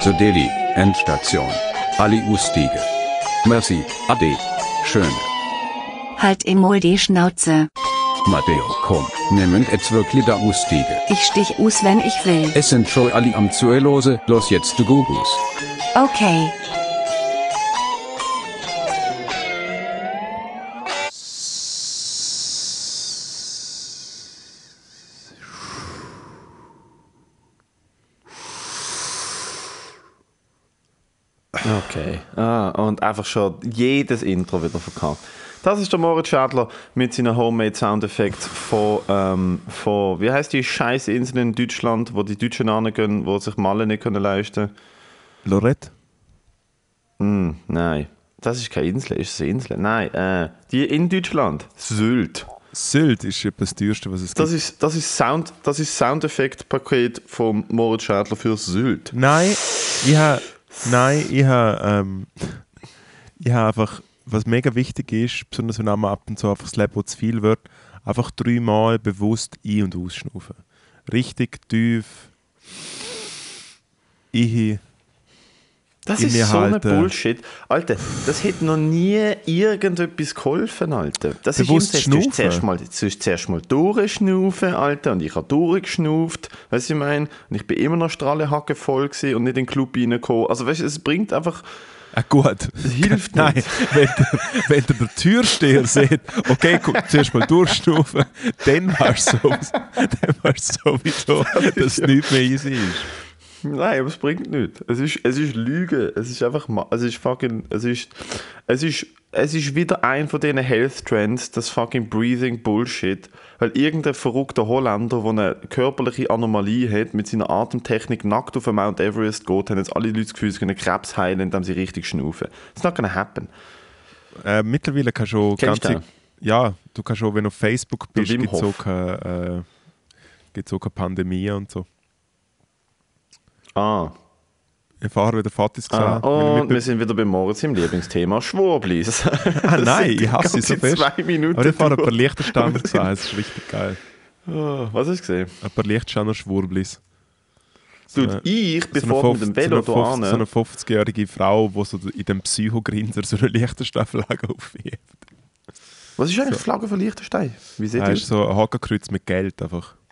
The Delhi, Endstation. Ali Ustige. Merci, Ade. Schön. Halt emol die Schnauze. Matteo, komm, nehmen jetzt wirklich da Ustige. Ich stich us, wenn ich will. Es sind schon alle am Zuelose, los jetzt du Gugus. Okay. Und einfach schon jedes Intro wieder verkauft. Das ist der Moritz Schadler mit seinen Homemade Soundeffekten von, ähm, von, wie heißt die scheiß Insel in Deutschland, wo die Deutschen angehen, wo sich Malle nicht können leisten Lorette? hm, Nein. Das ist keine Insel, ist es eine Insel? Nein, äh, die in Deutschland. Sylt. Sylt ist das teuerste, was es Das gibt. ist, das ist Sound, das ist Soundeffekt-Paket von Moritz Schadler für Sylt. Nein, ich habe. Nein, ich habe. Ähm, habe einfach. Was mega wichtig ist, besonders wenn einmal ab und zu einfach das Leben zu viel wird, einfach dreimal bewusst ein- und ausschnaufen. Richtig tief. Ich. Das ist so ein halten. Bullshit. Alter, das hätte noch nie irgendetwas geholfen, Alter. Das Bewusst ist du hast zuerst mal, hast zuerst mal durchschnaufen, Alter, und ich habe durchgeschnauft, weißt du, ich meine, und ich bin immer noch strahlehacke voll und nicht in den Club reingekommen. Also, weißt du, es bringt einfach, Ah, gut. es hilft Nein, nicht. wenn der, wenn der, der Türsteher sieht, okay, guck, zuerst mal durchschnaufen, dann weißt du sowieso, dann weißt du sowieso dass es nicht mehr easy ist. Nein, aber es bringt nichts. Es ist, es ist Lüge. Es ist einfach, es ist fucking, es ist, es ist, es ist wieder ein von diesen Health Trends, das fucking Breathing Bullshit. Weil irgendein verrückter Holländer, der eine körperliche Anomalie hat, mit seiner Atemtechnik nackt auf den Mount Everest geht, haben jetzt alle Leute das Gefühl, sie können Krebs heilen, indem sie richtig schnaufen. It's not gonna happen. Äh, mittlerweile kannst du Kennst ganze, ja, du kannst schon, wenn du auf Facebook bist, gibt es auch keine, äh, gibt's auch keine Pandemie und so. Ah. Ich fahre wieder Fatis ah. Wenn du Und wir sind wieder bei Moritz im Lieblingsthema Schwurblis. ah, nein, ich hasse sie so fest. Zwei Minuten Aber ich fahre ein paar. Lichterständer gesagt, das ist richtig geil. Ah, Was hast du gesehen? Ein paar Lichterständer Schwurblis. Dude, eine- ich, So bevor eine, mit dem 50 Velo so eine 50 so eine 50-jährige Frau, die so in dem Psychogrinser so eine Lichtersteinflagge aufhebt. Was ist eigentlich die Flagge von Liechtenstein? Wie seht Das ihr? ist so ein Hakenkreuz mit Geld einfach.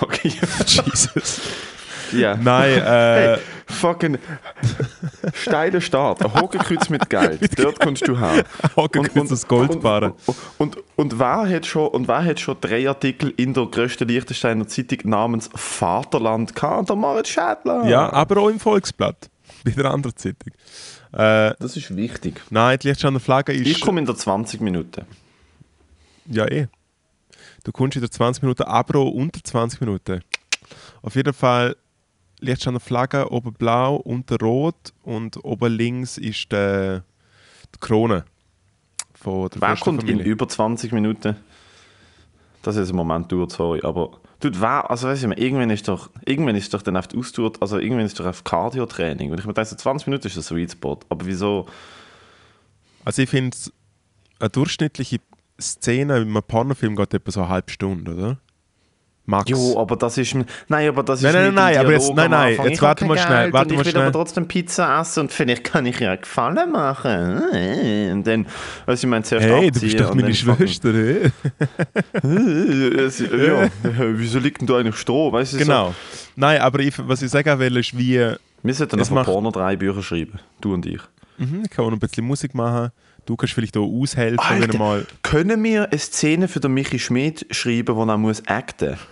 Okay. Jesus. Ja. Nein, äh, Hey, fucking steiler Start. Ein mit Geld. Dort kommst du her. Hakenkreuz aus Goldbarren. Und, und, und, wer hat schon, und wer hat schon drei Artikel in der grössten Liechtensteiner Zeitung namens Vaterland gehabt? Der Moritz Schädler. Ja, aber auch im Volksblatt. Bei der anderen Zeitung. Äh, Das ist wichtig. nein, die Lichtersteiner Flagge ist. Ich komme in der 20 Minuten. Ja, eh. Du kommst in der 20 Minuten, aber auch unter 20 Minuten. Auf jeden Fall liegt schon eine Flagge, oben blau, unten rot und oben links ist der, die Krone von der Wer kommt in über 20 Minuten? Das ist ein Moment dauert, sorry. Aber Dude, wer, also weißt du, irgendwann ist doch, irgendwann ist doch dann auf die Ausdauer, also irgendwann ist doch auf Cardio-Training. Und ich mir denke, so 20 Minuten ist ein Sweet Spot. Aber wieso? Also ich finde, eine durchschnittliche Szene in einem Pornofilm geht etwa so eine halbe Stunde, oder? Max. Jo, aber das ist, nein, aber das ist Nein, nein, nein, ein aber jetzt- nein, nein, jetzt Ich warte mal schnell, warte und ich will schnell. aber trotzdem Pizza essen und vielleicht kann ich ja einen Gefallen machen. Und dann, also ich meine, zuerst Hey, du bist doch meine Schwester, es- ja, wieso liegt denn da eigentlich Stroh? Weißt du, so- Genau. Nein, aber ich, was ich sagen will, ist, wie Wir sollten noch Porno drei Bücher schreiben, du und ich. mhm, ich kann auch noch ein bisschen Musik machen. Du kannst vielleicht auch aushelfen, wenn Alter, du mal. können wir eine Szene für den Michi Schmidt schreiben, wo er muss acten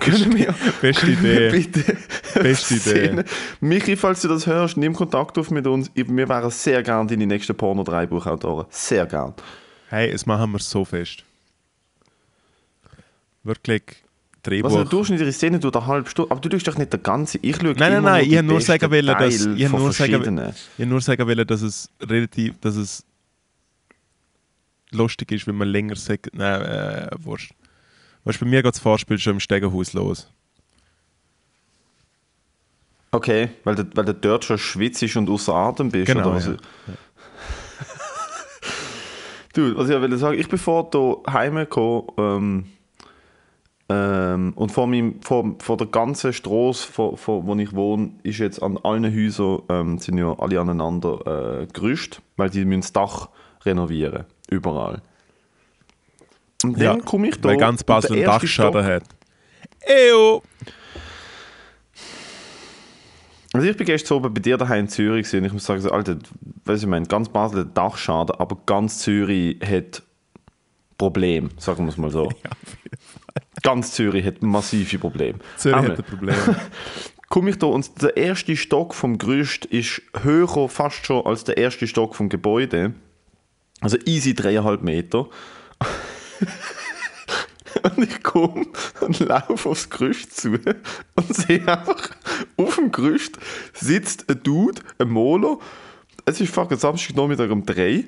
Können wir, Beste können wir Idee. bitte Beste Idee. Michi, falls du das hörst, nimm Kontakt auf mit uns. Wir wären sehr gern deine nächsten porno drei Buchautoren. Sehr gern. Hey, es machen wir so fest. Wirklich Was Drehbuch. eine durchschnittliche Szene tut eine halbe Stunde. Aber du tust doch nicht der ganze. Ich schaue Nein, nein, nein, ich habe nur sagen wollen, dass, ich nur sagen, ich nur sagen wollen, dass es relativ, dass es lustig ist, wenn man länger sagt, nein, äh, wurscht. Weißt du, bei mir geht das Vorspiel schon im Stegenhaus los. Okay, weil du, weil du dort schon schwitzig und außer Atem bist. Genau, oder was? ja. Du, was ich will sagen, ich bin vor hier heimgekommen, ähm, Ähm, und vor, meinem, vor, vor der ganzen Straße, vor, vor, wo ich wohne, ist jetzt an allen Häusern ähm, sind ja alle aneinander äh, gerüstet, weil die müssen das Dach renovieren. Überall. Und dann komme ich da. Weil ganz Basel einen erste Stock- Dachschaden hat. Eyo! Also ich bin gestern oben bei dir daheim in Zürich und ich muss sagen, so, Alter, weißt du, ich meine, ganz Basel hat Dachschaden, aber ganz Zürich hat Probleme, sagen wir es mal so. ganz Zürich hat massive Probleme. Zürich Einmal hat ein Problem. komme ich da und der erste Stock vom Gerüst ist höher fast schon als der erste Stock vom Gebäude. Also easy dreieinhalb Meter. und ich komme und laufe aufs Gerüst zu und sehe einfach, auf dem Gerüst sitzt ein Dude, ein Moler. Es ist fucking Samstagnachmittag um drei.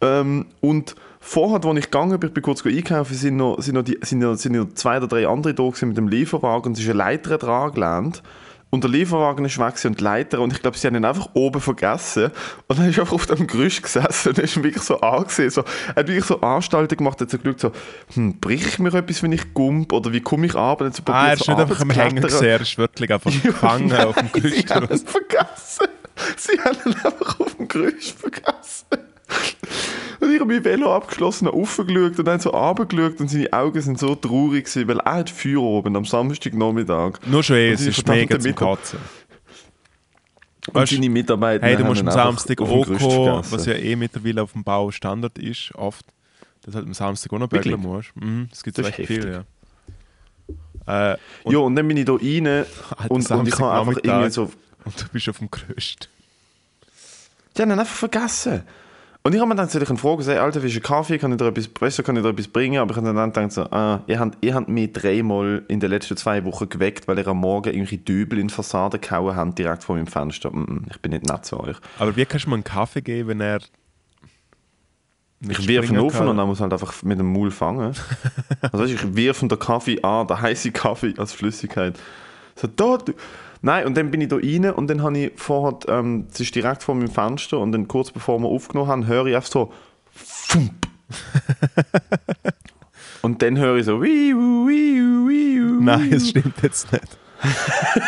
Ähm, und vorher, als ich gegangen bin, ich bin kurz einkaufen, sind noch, sind, noch die, sind, noch, sind noch zwei oder drei andere da mit dem Lieferwagen und es ist eine Leiter dran gelandet. Und der Lieferwagen ist weg und die Leiter und ich glaube, sie haben ihn einfach oben vergessen. Und dann ist er einfach auf dem Gerüst gesessen und ist wirklich so angesehen. So, er hat wirklich so Anstalten gemacht, hat so geschaut, so, hm, bricht mir etwas, wenn ich gump oder wie komme ich ab? Und hat so Ah, er ist so nicht einfach am runterzuklettern. gesehen, er ist wirklich einfach gefangen auf dem Sie Gerüst. haben ihn vergessen. Sie haben ihn einfach auf dem Gerüst vergessen. Und ich habe mein Velo abgeschlossen, habe raufgeschaut und dann so runtergeschaut und seine Augen sind so traurig gewesen, weil er hat Feuer oben am Samstagnachmittag. Nur schon eh, es ist mega zum Kotzen. Und Weißt- seine Mitarbeiter Hey, du musst am Samstag vergessen. was ja eh mittlerweile auf dem Bau Standard ist, oft. Dass halt am Samstag auch noch bügeln musst. Mhm, das gibt es recht viel, ja. Äh, und, ja, und dann bin ich da rein Alter, und, und ich habe einfach irgendwie so... und du bist auf dem Gerüst. Die haben ihn einfach vergessen. Und ich habe mir dann natürlich eine Frage gesagt, Alter, wie ist ein Kaffee, kann ich dir etwas, du, kann ich dir etwas bringen? Aber ich habe dann gedacht, so, ah, ihr habt, ihr habt mich dreimal in den letzten zwei Wochen geweckt, weil ihr am Morgen irgendwelche Dübel in die Fassade gehauen habt, direkt vor meinem Fenster. Mm, mm, Ich bin nicht nett zu euch. Aber wie kannst du mir einen Kaffee geben, wenn er. Ich wirf ihn kann? und dann muss halt einfach mit dem Maul fangen. also weißt, du, ich wirf den Kaffee an, den heißen Kaffee als Flüssigkeit. So, da. Nein, und dann bin ich da rein und dann habe ich vorher, ähm, es ist direkt vor meinem Fenster und dann kurz bevor wir aufgenommen haben, höre ich einfach so, Fump. und dann höre ich so, wiu, wiu, wiu, Nein, es stimmt jetzt nicht.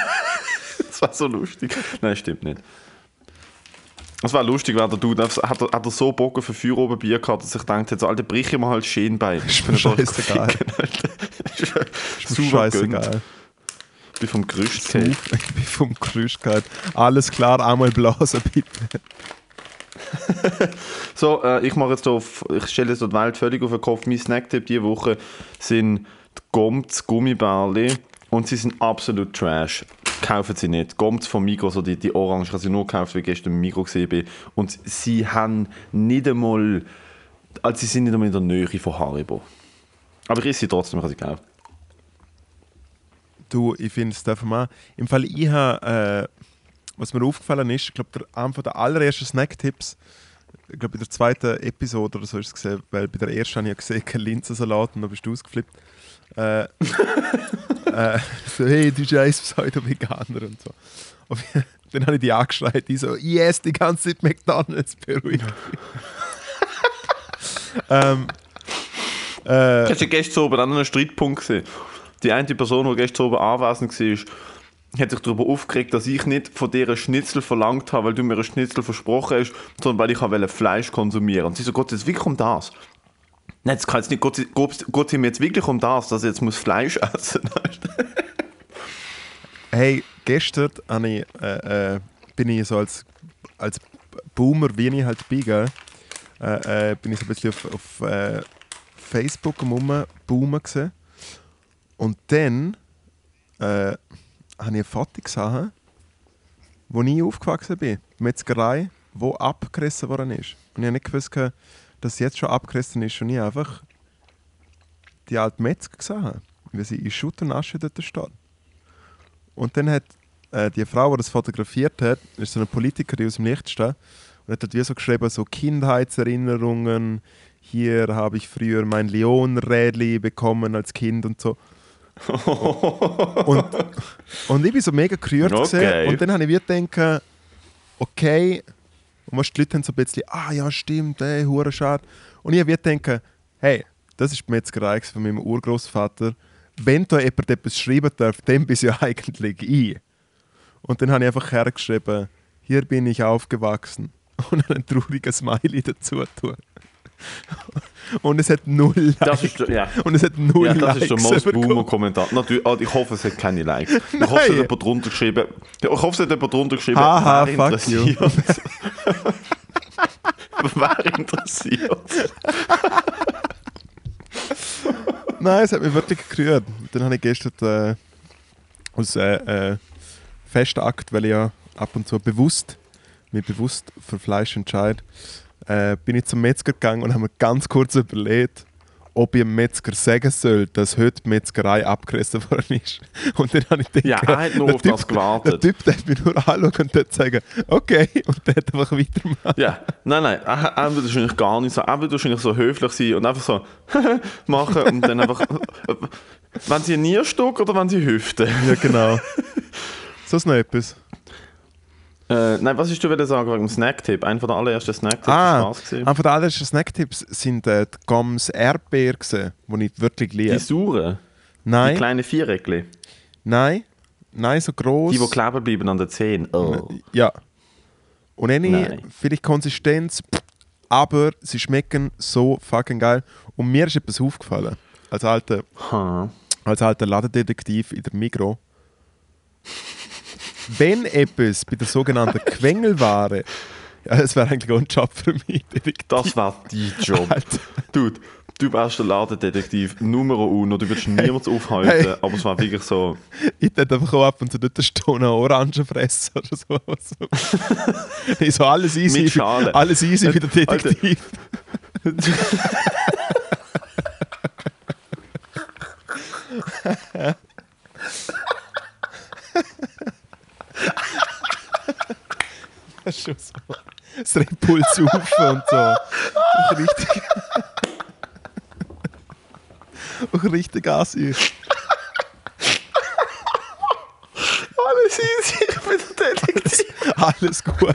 Das war so lustig. Nein, stimmt nicht. Es war lustig, weil der Dude hat, hat, er- hat er so Bock auf ein Feuer oben Bier gehabt, dass ich dachte, so, Alter, brich ich mal halt Schienbein. Ist mir scheißegal. Ist mir scheißegal. Ich bin vom gefallen. bin vom Gerüst gehalten. Alles klar, einmal blasen, bitte. So, äh, ich mache jetzt auf, ich stelle jetzt die Welt völlig auf den Kopf. Mein Snacktipp diese Woche sind die Gomz Gummibärli und sie sind absolut trash. Kaufen sie nicht. Gomz von Migros, also die, die Orange, ich habe sie nur gekauft, weil ich gestern im Migros gesehen bin. Und sie haben nicht einmal, also sie sind nicht einmal in der Nähe von Haribo. Aber ich esse sie trotzdem, ich habe sie gekauft. Du, ich finde es darf man. Im Fall, ich habe, äh, was mir aufgefallen ist, ich glaube, der, einer der allerersten Snacktipps, ich glaube, in der zweiten Episode oder so ist es gesehen, weil bei der ersten habe ich ja gesehen, kein Linsensalat und dann bist du ausgeflippt. Äh, äh, so, hey, du scheiß Pseudo-Veganer und so. Und dann habe ich die angeschreit, die so, yes, die ganze Zeit McDonalds, beruhigt ähm, äh, Hast du gestern oben an einem Streitpunkt gesehen? Die eine Person, die gestern oben anwesend war, hat sich darüber aufgeregt, dass ich nicht von dir ein Schnitzel verlangt habe, weil du mir ein Schnitzel versprochen hast, sondern weil ich wollte Fleisch konsumieren. Und sie so, Gott, es wirklich um das. Nein, es kann jetzt nicht, Gott, Gott, Gott mir jetzt wirklich um das, dass ich jetzt muss Fleisch essen Hey, gestern ich, äh, äh, bin ich so als, als Boomer, wie ich halt bin, gell, äh, äh, bin ich so ein bisschen auf, auf äh, Facebook am Rumboomen gesehen. Und dann äh, habe ich ein Foto gesehen, wo ich aufgewachsen bin, die Metzgerei, wo abgerissen worden ist. Und ich habe nicht gewusst, dass es jetzt schon abgerissen ist und ich einfach die alte Metzger gesehen wie sie in Schutt und Asche dort steht. Und dann hat äh, die Frau, die das fotografiert hat, ist so eine Politikerin aus dem Lichtstein und hat dort wie so geschrieben, so Kindheitserinnerungen, hier habe ich früher mein Leonrädli bekommen als Kind und so. und, und ich bin so mega gerührt Okay. und dann habe ich gedacht, okay, und weißt, die Leute haben so ein bisschen, ah ja stimmt, ey, hure schade. Und ich habe gedacht, hey, das ist die Metzgerei von meinem Urgroßvater. wenn da jemand etwas schreiben darf, dann bin ja eigentlich ich. Und dann habe ich einfach hergeschrieben, hier bin ich aufgewachsen. Und ein trauriges Smiley dazu tun. Und es hat null Likes. Das ist, ja. Und es hat null Ja, das Likes. ist der Most. Boomer Kommentar. Natürlich, ah, ich hoffe, es hat keine Likes. Ich hoffe, es hat jemand drunter geschrieben. Ich hoffe, es hat jemand drunter geschrieben. Haha, wer fuck you. interessiert. wer interessiert? Nein, es hat mich wirklich gerührt. Dann habe ich gestern äh, als äh, äh, Festakt, weil ich ja ab und zu bewusst, mich bewusst für Fleisch entscheide, äh, bin ich zum Metzger gegangen und habe mir ganz kurz überlegt, ob ich dem Metzger sagen soll, dass heute die Metzgerei abgerissen worden ist. Und dann habe ich gedacht, Ja, er hat nur auf das gewartet. Der Typ, der hat mich nur anschauen und dort sagen, okay, und der hat einfach weitermachen. Ja, nein, nein, er, er wird wahrscheinlich gar nicht so, er wird wahrscheinlich so höflich sein und einfach so machen und dann einfach, wenn sie ein Nierstock oder wenn sie Hüfte? Ja, genau. So ist noch etwas. Äh, nein, was hast du wieder sagen wegen dem Snacktipp? Einer der allerersten Snacktipps, Ah, gewesen. einer den allerersten Snacktipps sind äh, die Goms Erdbeer gewesen, die ich wirklich liebe. Die sauren, die Nein, kleinen Viereckli, nein, nein, so groß. die, die kleben bleiben an den Zähnen. Oh. Ja. Und eine Nein. vielleicht Konsistenz, aber sie schmecken so fucking geil. Und mir ist etwas aufgefallen. Als alter, Ha. als alter Ladendetektiv in der Migro. Wenn etwas bei der sogenannten Quengelware, ja, das wäre eigentlich auch ein Job für mich, Detektiv. Das war dein Job. Alter. Dude, du wärst der Ladendetektiv Numero uno, du würdest niemals aufhalten, Hey. aber es war wirklich so, Ich hätte einfach auch ab und zu dort eine Stunde Orangen fressen oder so. ich so alles easy, Mit Schale. alles easy der Alter. Detektiv. Das schon so. Das Red Bull saufen und so. Auch richtig. Auch richtig assi. alles easy, ich bin der Detektiv. Alles gut.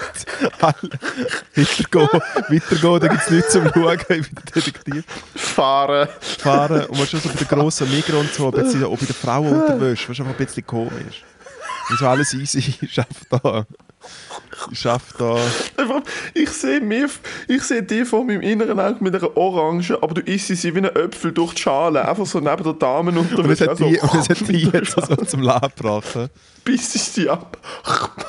Alle. Weitergehen, weitergehen, da gibt es nichts zum Schauen. Ich bin der Detektiv. Fahren. Fahren und man schon so bei den grossen Migros und so, bisschen, auch bei den Frauen unterwäscht, was einfach ein bisschen komisch. Und so alles easy, ich schaffe da. Ich schaffe da. Ich sehe mir, ich sehe dich vor meinem inneren Auge mit einer Orange, aber du isst sie wie ein Äpfel durch die Schale, einfach so neben der Dame Und unterwegs. es hat die, und es hat die mit der jetzt so zum Lachen gebracht. Biss ich sie ab.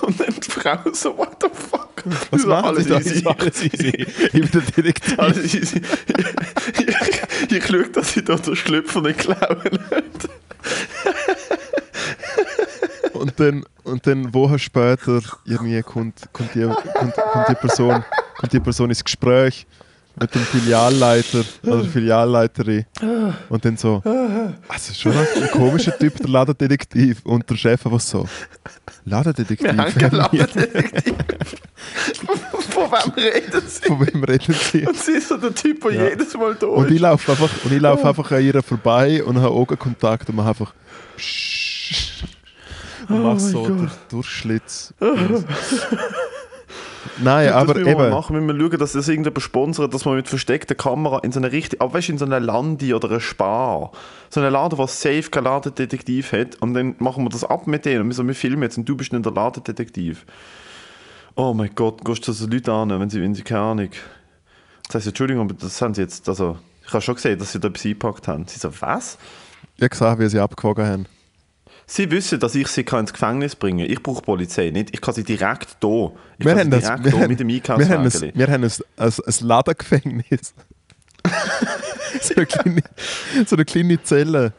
Und dann die Frau so, what the fuck? Was So, machen Sie da? Ich so, Alles easy. Ich bin der Detektiv. Alles easy. Ich, ich, ich schaue, dass ich da den Schlüpfer nicht klauen nicht. Und dann, und dann Wochen später irgendwie kommt, kommt, die, kommt, kommt, die Person, kommt die Person ins Gespräch mit dem Filialleiter oder Filialleiterin. Und dann so, also schon ein komischer Typ, der Ladendetektiv. Und der Chef einfach so, Ladendetektiv? Wir haben keinen Ladendetektiv. Von wem reden sie? Von wem reden Sie? Und sie ist so der Typ, der Ja. jedes Mal da Und ich ist. laufe einfach, und ich laufe einfach an ihr vorbei und habe Augenkontakt und mache einfach Psch und mache so den Durchschlitz. Nein, das aber wir mal eben. machen, müssen wir schauen, dass das irgendjemand sponsert, dass man mit versteckter Kamera in so eine richtig, aber weißt du, in so einer Landi oder einer Spar, so einen Laden, der safe kein Ladendetektiv hat, und dann machen wir das ab mit denen und wir so, wir filmen jetzt und du bist nicht der Ladendetektiv. Oh mein Gott, gehst du so Leute an, wenn sie, wenn sie keine Ahnung. Das heißt, Entschuldigung, aber das haben sie jetzt, also, ich habe schon gesehen, dass sie da etwas eingepackt haben. Sie so, was? Ich habe gesagt, wie sie abgewogen haben. Sie wissen, dass ich sie ins Gefängnis bringen kann. Ich brauche Polizei nicht. Ich kann sie direkt hier. Ich Wir kann haben, sie das, direkt wir, hier haben, mit dem Einkaufswagen. wir haben ein, ein, ein Ladengefängnis. so, eine kleine, so eine kleine Zelle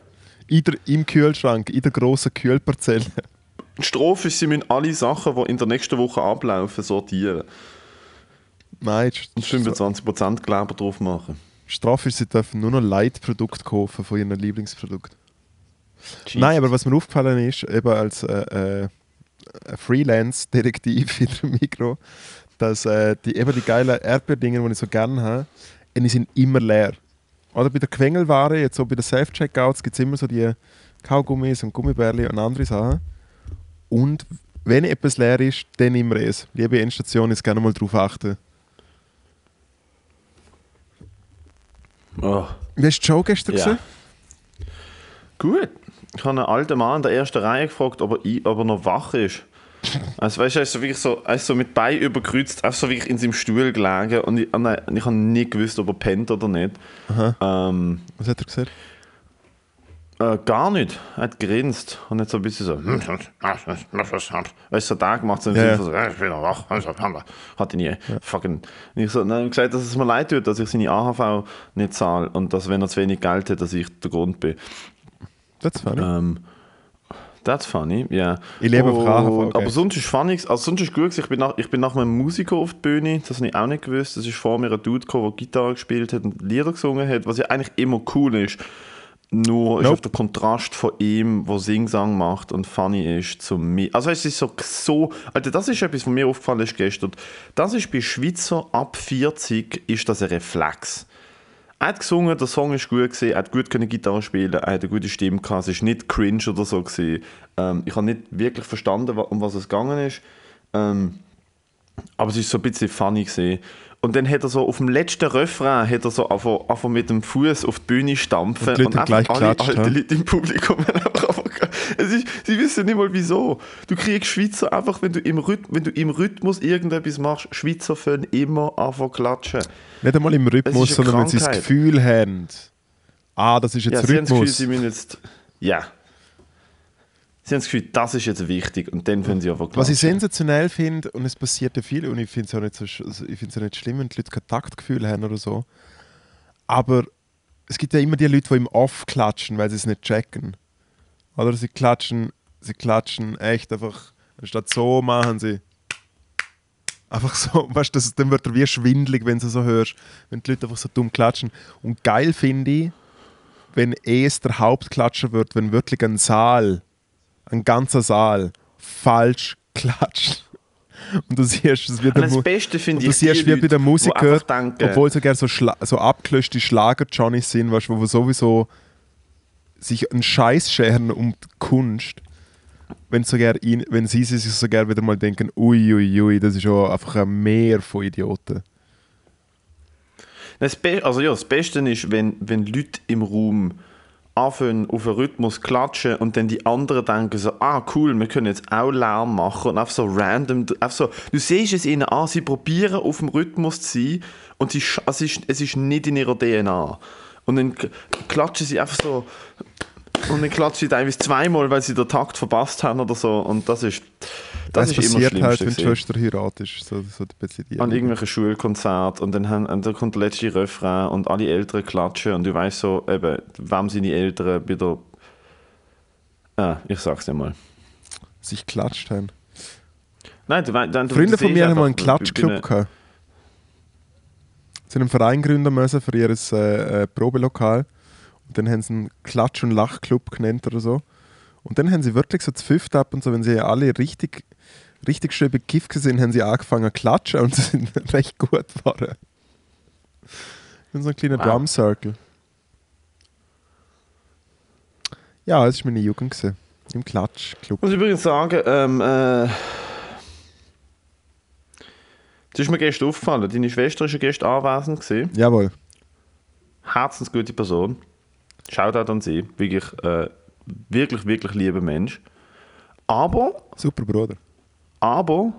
in der, im Kühlschrank, in der grossen Kühlparzelle. Die Strophe ist, sie müssen alle Sachen, die in der nächsten Woche ablaufen, sortieren. Nein, Und die 25% Kleber drauf machen. Strafe ist, sie dürfen nur noch Leitprodukte kaufen von ihren Lieblingsprodukt. Jesus. Nein, aber was mir aufgefallen ist, eben als äh, äh, Freelance-Detektiv in der Mikro, dass äh, die, eben die geilen Erdbeerdinger, die ich so gerne habe, äh, die sind immer leer. Oder bei der Quengelware, jetzt so bei den Self-Checkouts, gibt es immer so die Kaugummis und Gummibärli und andere Sachen. Und wenn etwas leer ist, dann immer es. Liebe Endstation, ist gerne mal darauf achten. Oh. Wie hast du die Show gestern Ja. gesehen? Gut. Ich habe einen alten Mann in der ersten Reihe gefragt, ob er, ob er noch wach ist. Also weißt du, er ist so wirklich so, er ist so mit Bein überkreuzt, einfach so wirklich in seinem Stuhl gelegen und ich, und ich habe nicht gewusst, ob er pennt oder nicht. Ähm, Was hat er gesagt? äh, gar nicht. Er hat grinst und nicht so ein bisschen so, weißt du, so da gemacht, so im Ja, von so, «Äh, ich bin noch wach, hat ihn nie. Fucking. Und ich so, ich gesagt, dass es mir leid tut, dass ich seine AHV nicht zahle und dass, wenn er zu wenig Geld hat, dass ich der Grund bin. Das funny. Ähm, that's funny, ja. Ich lebe auf Und- AHV, okay. Aber sonst ist funny, also sonst ist gut. Ich bin, nach, ich bin nach einem Musiker auf die Bühne, das habe ich auch nicht gewusst. Das ist vor mir ein Dude gekommen, der Gitarre gespielt hat und Lieder gesungen hat, was ja eigentlich immer cool ist. Nur ist Nope. auf der Kontrast von ihm, der Singsang macht und funny ist, zu mir. Also es ist so, so Alter, das ist etwas, was mir aufgefallen ist gestern. Das ist bei Schweizer ab 40 ist das ein Reflex. Er hat gesungen, der Song ist gut gewesen, er hat gut können Gitarre spielen, er hat eine gute Stimme gehabt, es ist nicht cringe oder so gewesen. Ähm, ich habe nicht wirklich verstanden, um was es gegangen ist. Ähm, aber es ist so ein bisschen funny gesehen. Und dann hat er so auf dem letzten Refrain hat er so einfach, einfach mit dem Fuß auf die Bühne stampfen Und haben gleich alle geklatscht, alte hä? Leute im Publikum einfach, ist, sie wissen nicht mal wieso. Du kriegst Schweizer einfach, wenn du im, Rhyth wenn du im Rhythmus irgendetwas machst, Schweizer fangen immer einfach klatschen. Nicht einmal im Rhythmus, sondern wenn sie das Krankheit. Gefühl haben, ah, das ist jetzt Ja, sie haben das Gefühl, Rhythmus. sie müssen jetzt. Ja. Sie haben das Gefühl, das ist jetzt wichtig und dann können sie einfach Was ich klatschen. sensationell finde, und es passiert ja viel, und ich finde es auch, nicht so, sch- also ich find's auch nicht schlimm, wenn die Leute kein Taktgefühl haben oder so. Aber es gibt ja immer die Leute, die im Off klatschen, weil sie es nicht checken. Oder sie klatschen, sie klatschen echt einfach, anstatt so machen sie. Einfach so, weißt du, dann wird er wie schwindlig, wenn du so hörst, wenn die Leute einfach so dumm klatschen. Und geil finde ich, wenn es der Hauptklatscher wird, wenn wirklich ein Saal, ein ganzer Saal, falsch klatscht. Und du siehst, es wird Und das Beste finde du ich, siehst, die wie bei Leute, die Musikern, einfach denken, obwohl sogar so, schla so abgelöschte Schlager-Johnnies sind, weißt, du, wo sowieso sich einen Scheiß scheren um die Kunst, wenn, sogar ihn, wenn sie sich sogar wieder mal denken, uiuiui, ui, ui, das ist ja einfach ein Meer von Idioten. Das, also ja, das Beste ist, wenn, wenn Leute im Raum anfangen, auf einen Rhythmus klatschen und dann die anderen denken so, ah cool, wir können jetzt auch Lärm machen und einfach so random, einfach so, du siehst es ihnen an, sie probieren auf dem Rhythmus zu sein und sie, es, ist, es ist nicht in ihrer DNA. Und dann klatschen sie einfach so und dann klatschen sie teilweise zweimal, weil sie den Takt verpasst haben oder so und das ist, das, Das, ist immer passiert halt, Schlimmste. wenn die. Schwester heiratet. So, so ein bisschen die an irgendwelchen Schulkonzert und dann, haben, und dann kommt der letzte Refrain und alle Eltern klatschen und du weißt so, eben, wem seine Eltern bei der. Ah, ich sag's dir mal. sich klatscht haben. Nein, du, dann, Freunde von mir haben mal einen Klatschclub gehabt. Sie haben einen Verein gründen müssen für ihr äh, äh, Probelokal. Und dann haben sie einen Klatsch- und Lachclub genannt oder so. Und dann haben sie wirklich so zu fünft ab und so, wenn sie alle richtig, richtig schön bekifft sind, haben sie angefangen zu klatschen und sind recht gut geworden. Und so ein kleiner Wow. Drum Circle. Ja, das war meine Jugend. Gewesen. Im Klatschclub. Ich muss übrigens sagen, ähm, äh, das ist mir gestern aufgefallen. Deine Schwester war ja gestern anwesend. Gewesen. Jawohl. Herzensgute Person. Shoutout an sie. Wirklich, äh, wirklich, wirklich lieber Mensch. Aber Super Bruder. Aber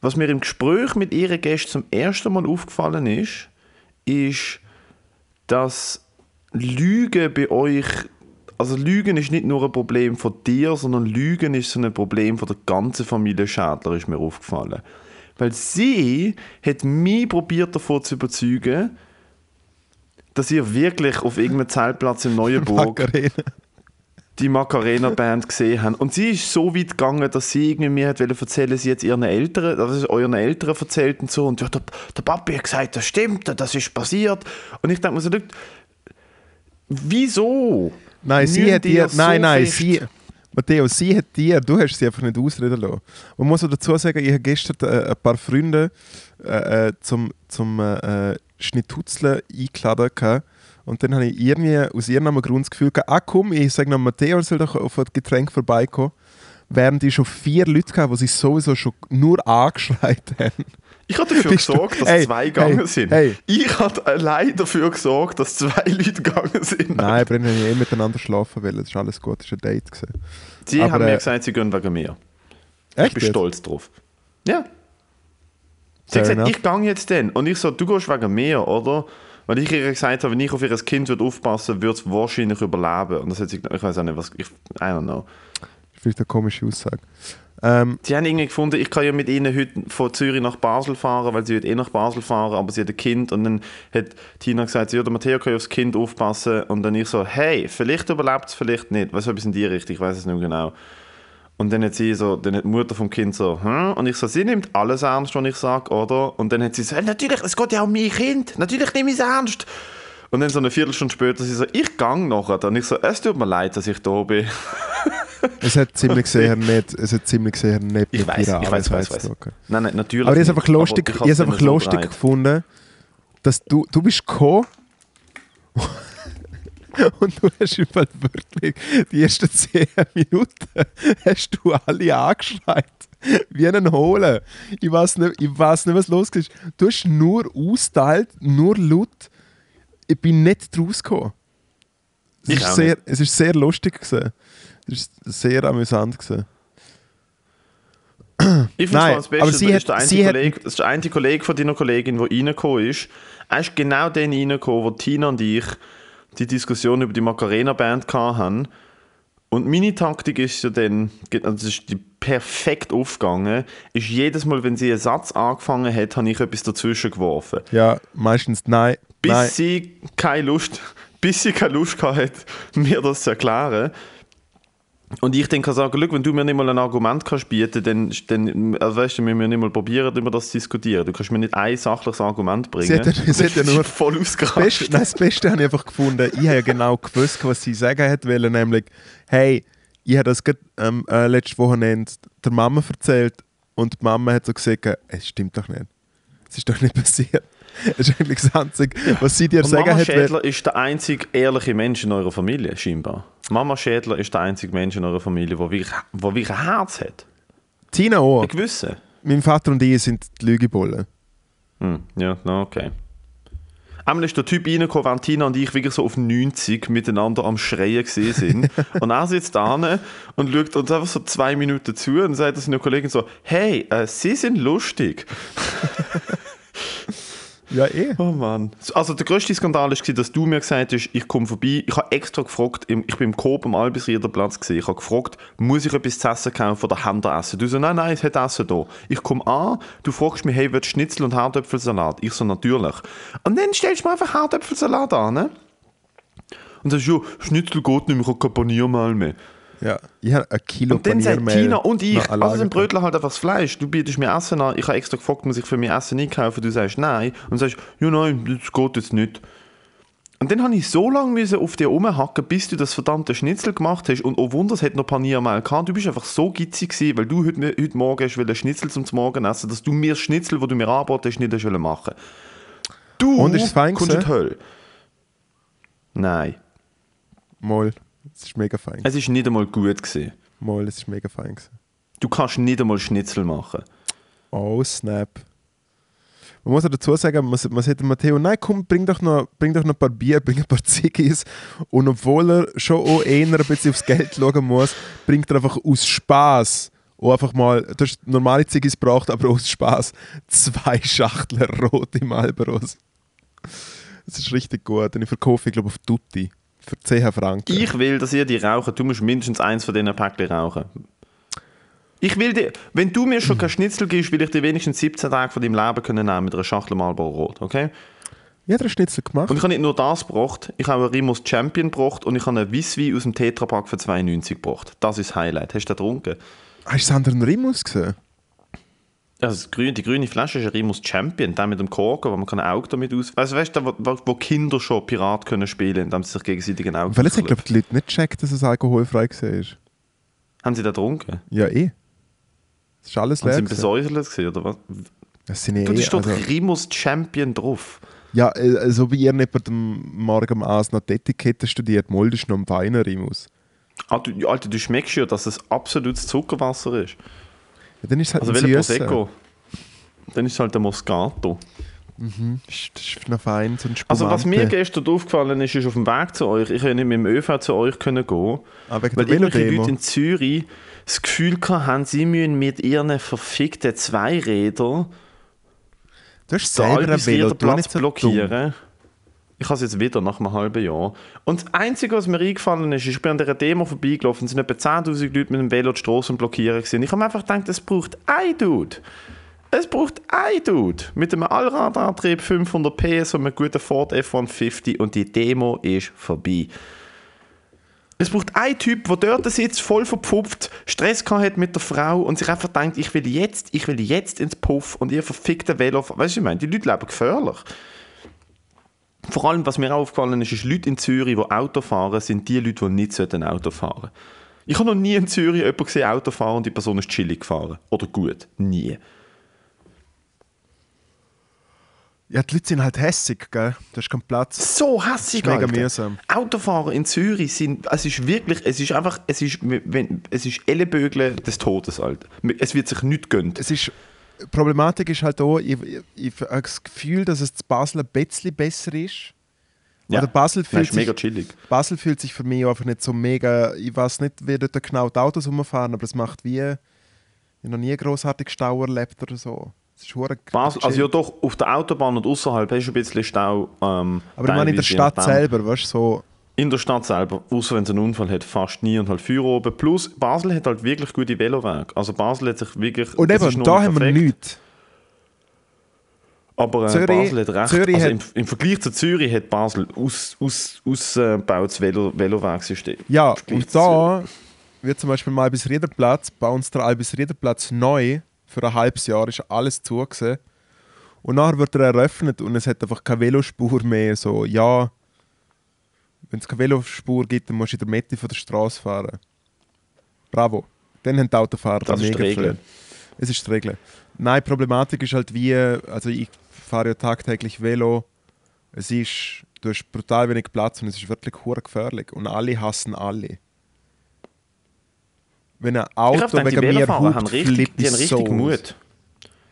was mir im Gespräch mit ihren Gästen zum ersten Mal aufgefallen ist, ist, dass Lügen bei euch, also Lügen ist nicht nur ein Problem von dir, sondern Lügen ist so ein Problem von der ganzen Familie Schädler, ist mir aufgefallen. Weil sie hat mich probiert davon zu überzeugen, dass ihr wirklich auf irgendeinem Zeltplatz in Neuenburg Macarena. die Macarena-Band gesehen haben. Und sie ist so weit gegangen, dass sie irgendwie mir hat erzählen, sie jetzt ihren Eltern, das ist euren Eltern erzählt und so. Und ja, der, der Papi hat gesagt, das stimmt, das ist passiert. Und ich denke mir so, wieso? Nein, sie hat ihr so nein, nein, fest- sie. Matteo, sie hat dir. Du hast sie einfach nicht ausreden lassen. Man muss auch dazu sagen, ich habe gestern äh, ein paar Freunde äh, äh, zum, zum äh, Schnittutzeln eingeladen. Gehabt. Und dann habe ich irgendwie aus irgendeinem Grund das Gefühl ah komm, ich sage noch Matteo, soll doch auf ein Getränk vorbeikommen. Während ich schon vier Leute hatte, die sich sowieso schon nur angeschreit haben. Ich habe dafür Bist gesorgt, dass Hey, zwei gegangen hey, sind. hey. Ich habe allein dafür gesorgt, dass zwei Leute gegangen sind. Nein, wir haben ja eh miteinander schlafen wollen. Das ist alles gut, das war ein Date. Gewesen. Sie aber, haben mir äh, gesagt, sie gehen wegen mir. Echt? Ich bin jetzt? stolz drauf. Ja. Sie Fair hat gesagt, enough. ich gehe jetzt dann. Und ich so, du gehst wegen mir, oder? Weil ich ihr gesagt habe, wenn ich auf ihr Kind würde aufpassen würde, es wahrscheinlich überleben. Und das hat sie, ich weiß auch nicht, was, ich, I don't know. Vielleicht eine komische Aussage. Ähm, Sie haben irgendwie gefunden, ich kann ja mit ihnen heute von Zürich nach Basel fahren, weil sie wird eh nach Basel fahren, aber sie hat ein Kind. Und dann hat Tina gesagt, ja, der Matteo kann ja aufs Kind aufpassen. Und dann ich so, hey, vielleicht überlebt es, vielleicht nicht. Weißt du, etwas in die Richtung, ich weiß es nicht genau. Und dann hat sie so, dann hat die Mutter vom Kind so, hm? Und ich so, sie nimmt alles ernst, was ich sage, oder? Und dann hat sie so, "Hey, natürlich, es geht ja um mein Kind, natürlich nehme ich es ernst. Und dann so eine Viertelstunde später, sie so, ich gang nachher. Und ich so, es tut mir leid, dass ich da bin. es hat ziemlich sehr nicht, es hat ziemlich sehr nicht Ich weiß, ihrer ich weiß, ich weiß, weiß. Nein, nein, natürlich Aber ich habe einfach lustig, ich hab's einfach so lustig gefunden, dass du, du bist gekommen und du hast Fall wirklich die ersten 10 Minuten hast du alle angeschreit. Wie einen Holen. Ich weiß nicht, ich weiß nicht was los ist. Du hast nur austeilt, nur laut. Ich bin nicht draus gekommen. Es Ich ist sehr, es ist sehr lustig gewesen. Es ist sehr amüsant gewesen. Ich finde Nein, das Beste, aber sie das, hat- ist der einzige hat- Kollege, das ist der einzige Kollege von deiner Kollegin, der reingekommen ist. Er ist genau dann reingekommen, wo Tina und ich die Diskussion über die Macarena-Band hatten. Und meine Taktik ist ja dann, also das ist die perfekt aufgegangen, ist jedes Mal, wenn sie einen Satz angefangen hat, habe ich etwas dazwischen geworfen. Ja, meistens nein. Bis nein. sie keine Lust, bis sie keine Lust hat, mir das zu erklären. Und ich kann sagen, «Schau, wenn du mir nicht mal ein Argument kannst bieten, dann, dann also weißt du, müssen wir nicht mal probieren, über das zu diskutieren. Du kannst mir nicht ein sachliches Argument bringen. Sie hat ja- sie hat ja nur- voll Das Beste, ausgerastet. nein, das Beste habe ich einfach gefunden. Ich habe ja genau gewusst, was sie sagen hat wollen, nämlich, hey, ich habe das gerade ähm, äh, letztes Wochenende der Mama erzählt und die Mama hat so gesagt, es stimmt doch nicht. Es ist doch nicht passiert. Das ist eigentlich das Einzige, was sie dir Und sagen Mama hat. Schädler ist der einzige ehrliche Mensch in eurer Familie, scheinbar. Mama Schädler ist der einzige Mensch in eurer Familie, der wirklich, der wirklich ein Herz hat. Tina auch. Ein gewisse. Mein Vater und ich sind die Lügebollen. Hm, ja, na, okay. Einmal ist der Typ reingekommen, während Tina und ich wirklich so auf 90 miteinander am Schreien gesehen sind. und er sitzt da und schaut uns einfach so zwei Minuten zu und sagt zu seiner Kollegin so, hey, äh, sie sind lustig. Ja, eh. Oh Mann. Also der grösste Skandal war, dass du mir gesagt hast, ich komme vorbei. Ich habe extra gefragt, ich bin im Coop am Albisriederplatz gesehen. Ich habe gefragt, muss ich etwas zu essen kaufen oder haben ihr Essen? Du so, nein, nein, es hat Essen da. Ich komme an, du fragst mich, hey, willst du Schnitzel und Herdöpfelsalat? Ich so, natürlich. Und dann stellst du mir einfach Herdöpfelsalat an, ne? Und sagst, ja, Schnitzel geht nicht mehr, ich habe kein Paniermehl mehr. Ja. Ich habe ein Kilo Und dann sagt Tina und ich, also sind Brötler halt einfach das Fleisch. Du bietest mir Essen an, ich habe extra gefragt, muss ich für mich Essen einkaufen? Du sagst nein. Und sagst, ja nein, das geht jetzt nicht. Und dann habe ich so lange auf dir rumhacken, bis du das verdammte Schnitzel gemacht hast. Und oh Wunder, es hat noch Paniermehl gehabt. Du bist einfach so gitzig gewesen, weil du heute, heute Morgen hast wollen Schnitzel zum Morgen essen, dass du mir das Schnitzel, das du mir angeboten hast, nicht hast machen Du Und ist es fein kommst in die? Hölle. Nein, Mal. Es ist mega fein. es ist nicht einmal gut gewesen. Mal, es ist mega fein. Gewesen. Du kannst nicht einmal Schnitzel machen. Oh, Snap. Man muss auch dazu sagen, man, man sagt dem Matteo, nein, komm, bring doch, noch, bring doch noch ein paar Bier, bring ein paar Ziggis. Und obwohl er schon auch eher ein bisschen aufs Geld schauen muss, bringt er einfach aus Spaß einfach mal, du hast normale Ziggis gebraucht, aber aus Spaß zwei Schachteln rote Marlboros. Das ist richtig gut. Und ich verkaufe, ich glaube, auf Tutti. Für 10 Franken. Ich will, dass ihr die rauchen. Du musst mindestens eins von diesen Päckchen rauchen. Ich will dir, wenn du mir schon kein Schnitzel gibst, will ich dir wenigstens 17 Tage von deinem Leben können nehmen mit einer Schachtel Marlboro Rot, okay? Ich habe einen Schnitzel gemacht. Und ich habe nicht nur das gebracht, ich habe einen Rimus Champion gebracht und ich habe einen Weisswein aus dem Tetrapack für 92 gebracht. Das ist das Highlight. Hast du den getrunken? Hast du das andere Rimus gesehen? Also das grüne, die grüne Flasche ist ein Rimus Champion, der mit dem Korken, wo man kein Auge damit aus... Also weißt du, wo, wo, Kinder schon Pirat können spielen, indem sie sich gegenseitig ein Auge Weil jetzt haben, ausklopfen. glaube die Leute nicht gecheckt, dass es alkoholfrei war. Haben sie den getrunken? Ja, eh. Das ist alles leer. sind gewesen. besäuselt oder was? Das sind eh, Du, da steht also, Rimus Champion drauf. Ja, äh, also wie ihr nicht bei dem Morgen Abend noch die Etikette studiert, Mold ist noch ein feiner Rimus. Ah, du, Alter, du schmeckst ja, dass es absolutes Zuckerwasser ist. Ja, dann ist halt Also welcher. Prosecco? dann ist es halt der Moscato. Das ist- das ist noch fein, so ein Also was mir Spumante. gestern aufgefallen ist, ist auf dem Weg zu euch, ich hätte nicht mit dem ÖV zu euch können gehen Ah, weil irgendwelche. Leute in Zürich das Gefühl hatten, sie müssen mit ihren verfickten Zweirädern Du hast selber ein Velo, du Platz blockieren. Ich habe es jetzt wieder nach einem halben Jahr. Und das Einzige, was mir eingefallen ist, ich bin an dieser Demo vorbeigelaufen, es sind etwa 10'000 Leute mit dem Velo die Straßen blockieren gewesen. Ich habe einfach gedacht, es braucht ein Dude. Es braucht ein Dude mit einem Allradantrieb 500 PS und einem guten Ford F-150 und die Demo ist vorbei. Es braucht einen Typ, der dort sitzt, voll verpfupft, Stress hat mit der Frau und sich einfach denkt, ich will jetzt, ich will jetzt ins Puff und ihr verfickte Velo. Weißt du, ich meine? Die Leute leben gefährlich. Vor allem, was mir aufgefallen ist, ist, Leute in Zürich, die Auto fahren, sind die Leute, die nicht Auto fahren sollten. Ich habe noch nie in Zürich jemanden gesehen, Auto fahren und die Person ist chillig gefahren. Oder gut. Nie. Ja, die Leute sind halt hässig, gell? Du hast keinen Platz. So hässlich, Das ist mega Alter. mühsam. Autofahrer in Zürich sind, es ist wirklich, es ist einfach, es ist, wenn, es ist Ellenbögeln des Todes, Alter. Es wird sich nichts gönnt. Es ist, die Problematik ist halt auch, ich, ich, ich habe das Gefühl, dass es zu Basel ein bisschen besser ist. Oder Basel Nein, fühlt, ist mega sich, chillig. Basel fühlt sich für mich einfach nicht so mega. Ich weiß nicht, wie dort genau die Autos rumfahren, aber es macht wie. Ich habe noch nie großartig Stau erlebt oder so. Es ist Basel, also ja doch, auf der Autobahn und außerhalb hast du ein bisschen Stau. Ähm, Aber ich meine in der Stadt selber, weißt du, so. In der Stadt selber, außer wenn es einen Unfall hat, fast nie und halt Feuer oben. Plus, Basel hat halt wirklich gute Velowege. Also Basel hat sich wirklich... Und ist eben, da haben wir perfekt, nichts. Aber äh, Zürich- Basel hat recht. Zürich also hat- im, im Vergleich zu Zürich hat Basel aus, aus, ausgebautes Velo, Velowegsystem. Ja, und da wird zum Beispiel mal bis Riederplatz, bei uns der Albis Riederplatz neu, für ein halbes Jahr ist alles zugesehen. Und nachher wird er eröffnet und es hat einfach keine Velospur mehr. So, ja, wenn es keine Velospur gibt, dann musst du in der Mitte von der Straße fahren. Bravo. Dann haben die Autofahrer Das mega frei. Es ist die Regel. Nein, die Problematik ist halt wie, also ich fahre ja tagtäglich Velo. Es ist, du hast brutal wenig Platz und es ist wirklich hure gefährlich. Und alle hassen alle. Wenn ein Ich Auto gedacht, die wegen mir hupt, richtig, die haben ich richtig so aus.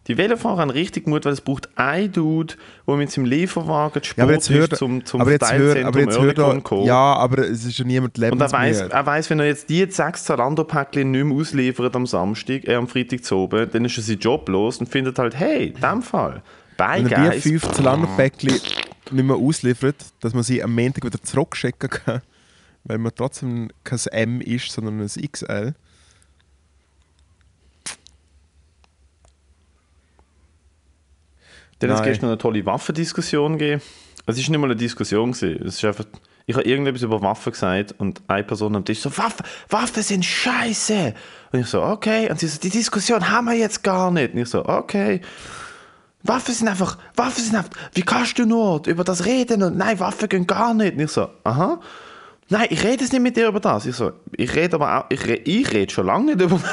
Die Velofahrer haben richtig Mut, weil es braucht ein Dude, der mit seinem Lieferwagen Ja, aber jetzt Sport hört, ist zum, zum aber jetzt hört, aber jetzt hört er, ja, aber es ist ja niemand Und er weiß, lebensmüde. er weiß, wenn er jetzt die sechs Zalando-Päckchen nicht mehr ausliefert am Samstag, äh, am Freitag zu oben, dann ist er seinen Job los und findet halt, hey, in dem Fall, bei Wenn er die fünf Zalando-Päckchen nicht mehr ausliefert, dass man sie am Montag wieder zurückschicken kann, weil man trotzdem kein M ist, sondern ein XL. Dann hat es gestern eine tolle Waffendiskussion gegeben. Es ist nicht mal eine Diskussion gewesen. Es ist einfach, ich habe irgendetwas über Waffen gesagt und eine Person am Tisch so, Waffen, Waffen sind scheiße. Und ich so, okay. Und sie so, die Diskussion haben wir jetzt gar nicht. Und ich so, okay. Waffen sind einfach, Waffen sind einfach, wie kannst du nur über das reden? Und nein, Waffen gehen gar nicht. Und ich so, aha. Nein, ich rede jetzt nicht mit dir über das. Ich so, ich rede aber auch, ich, re, ich rede schon lange nicht über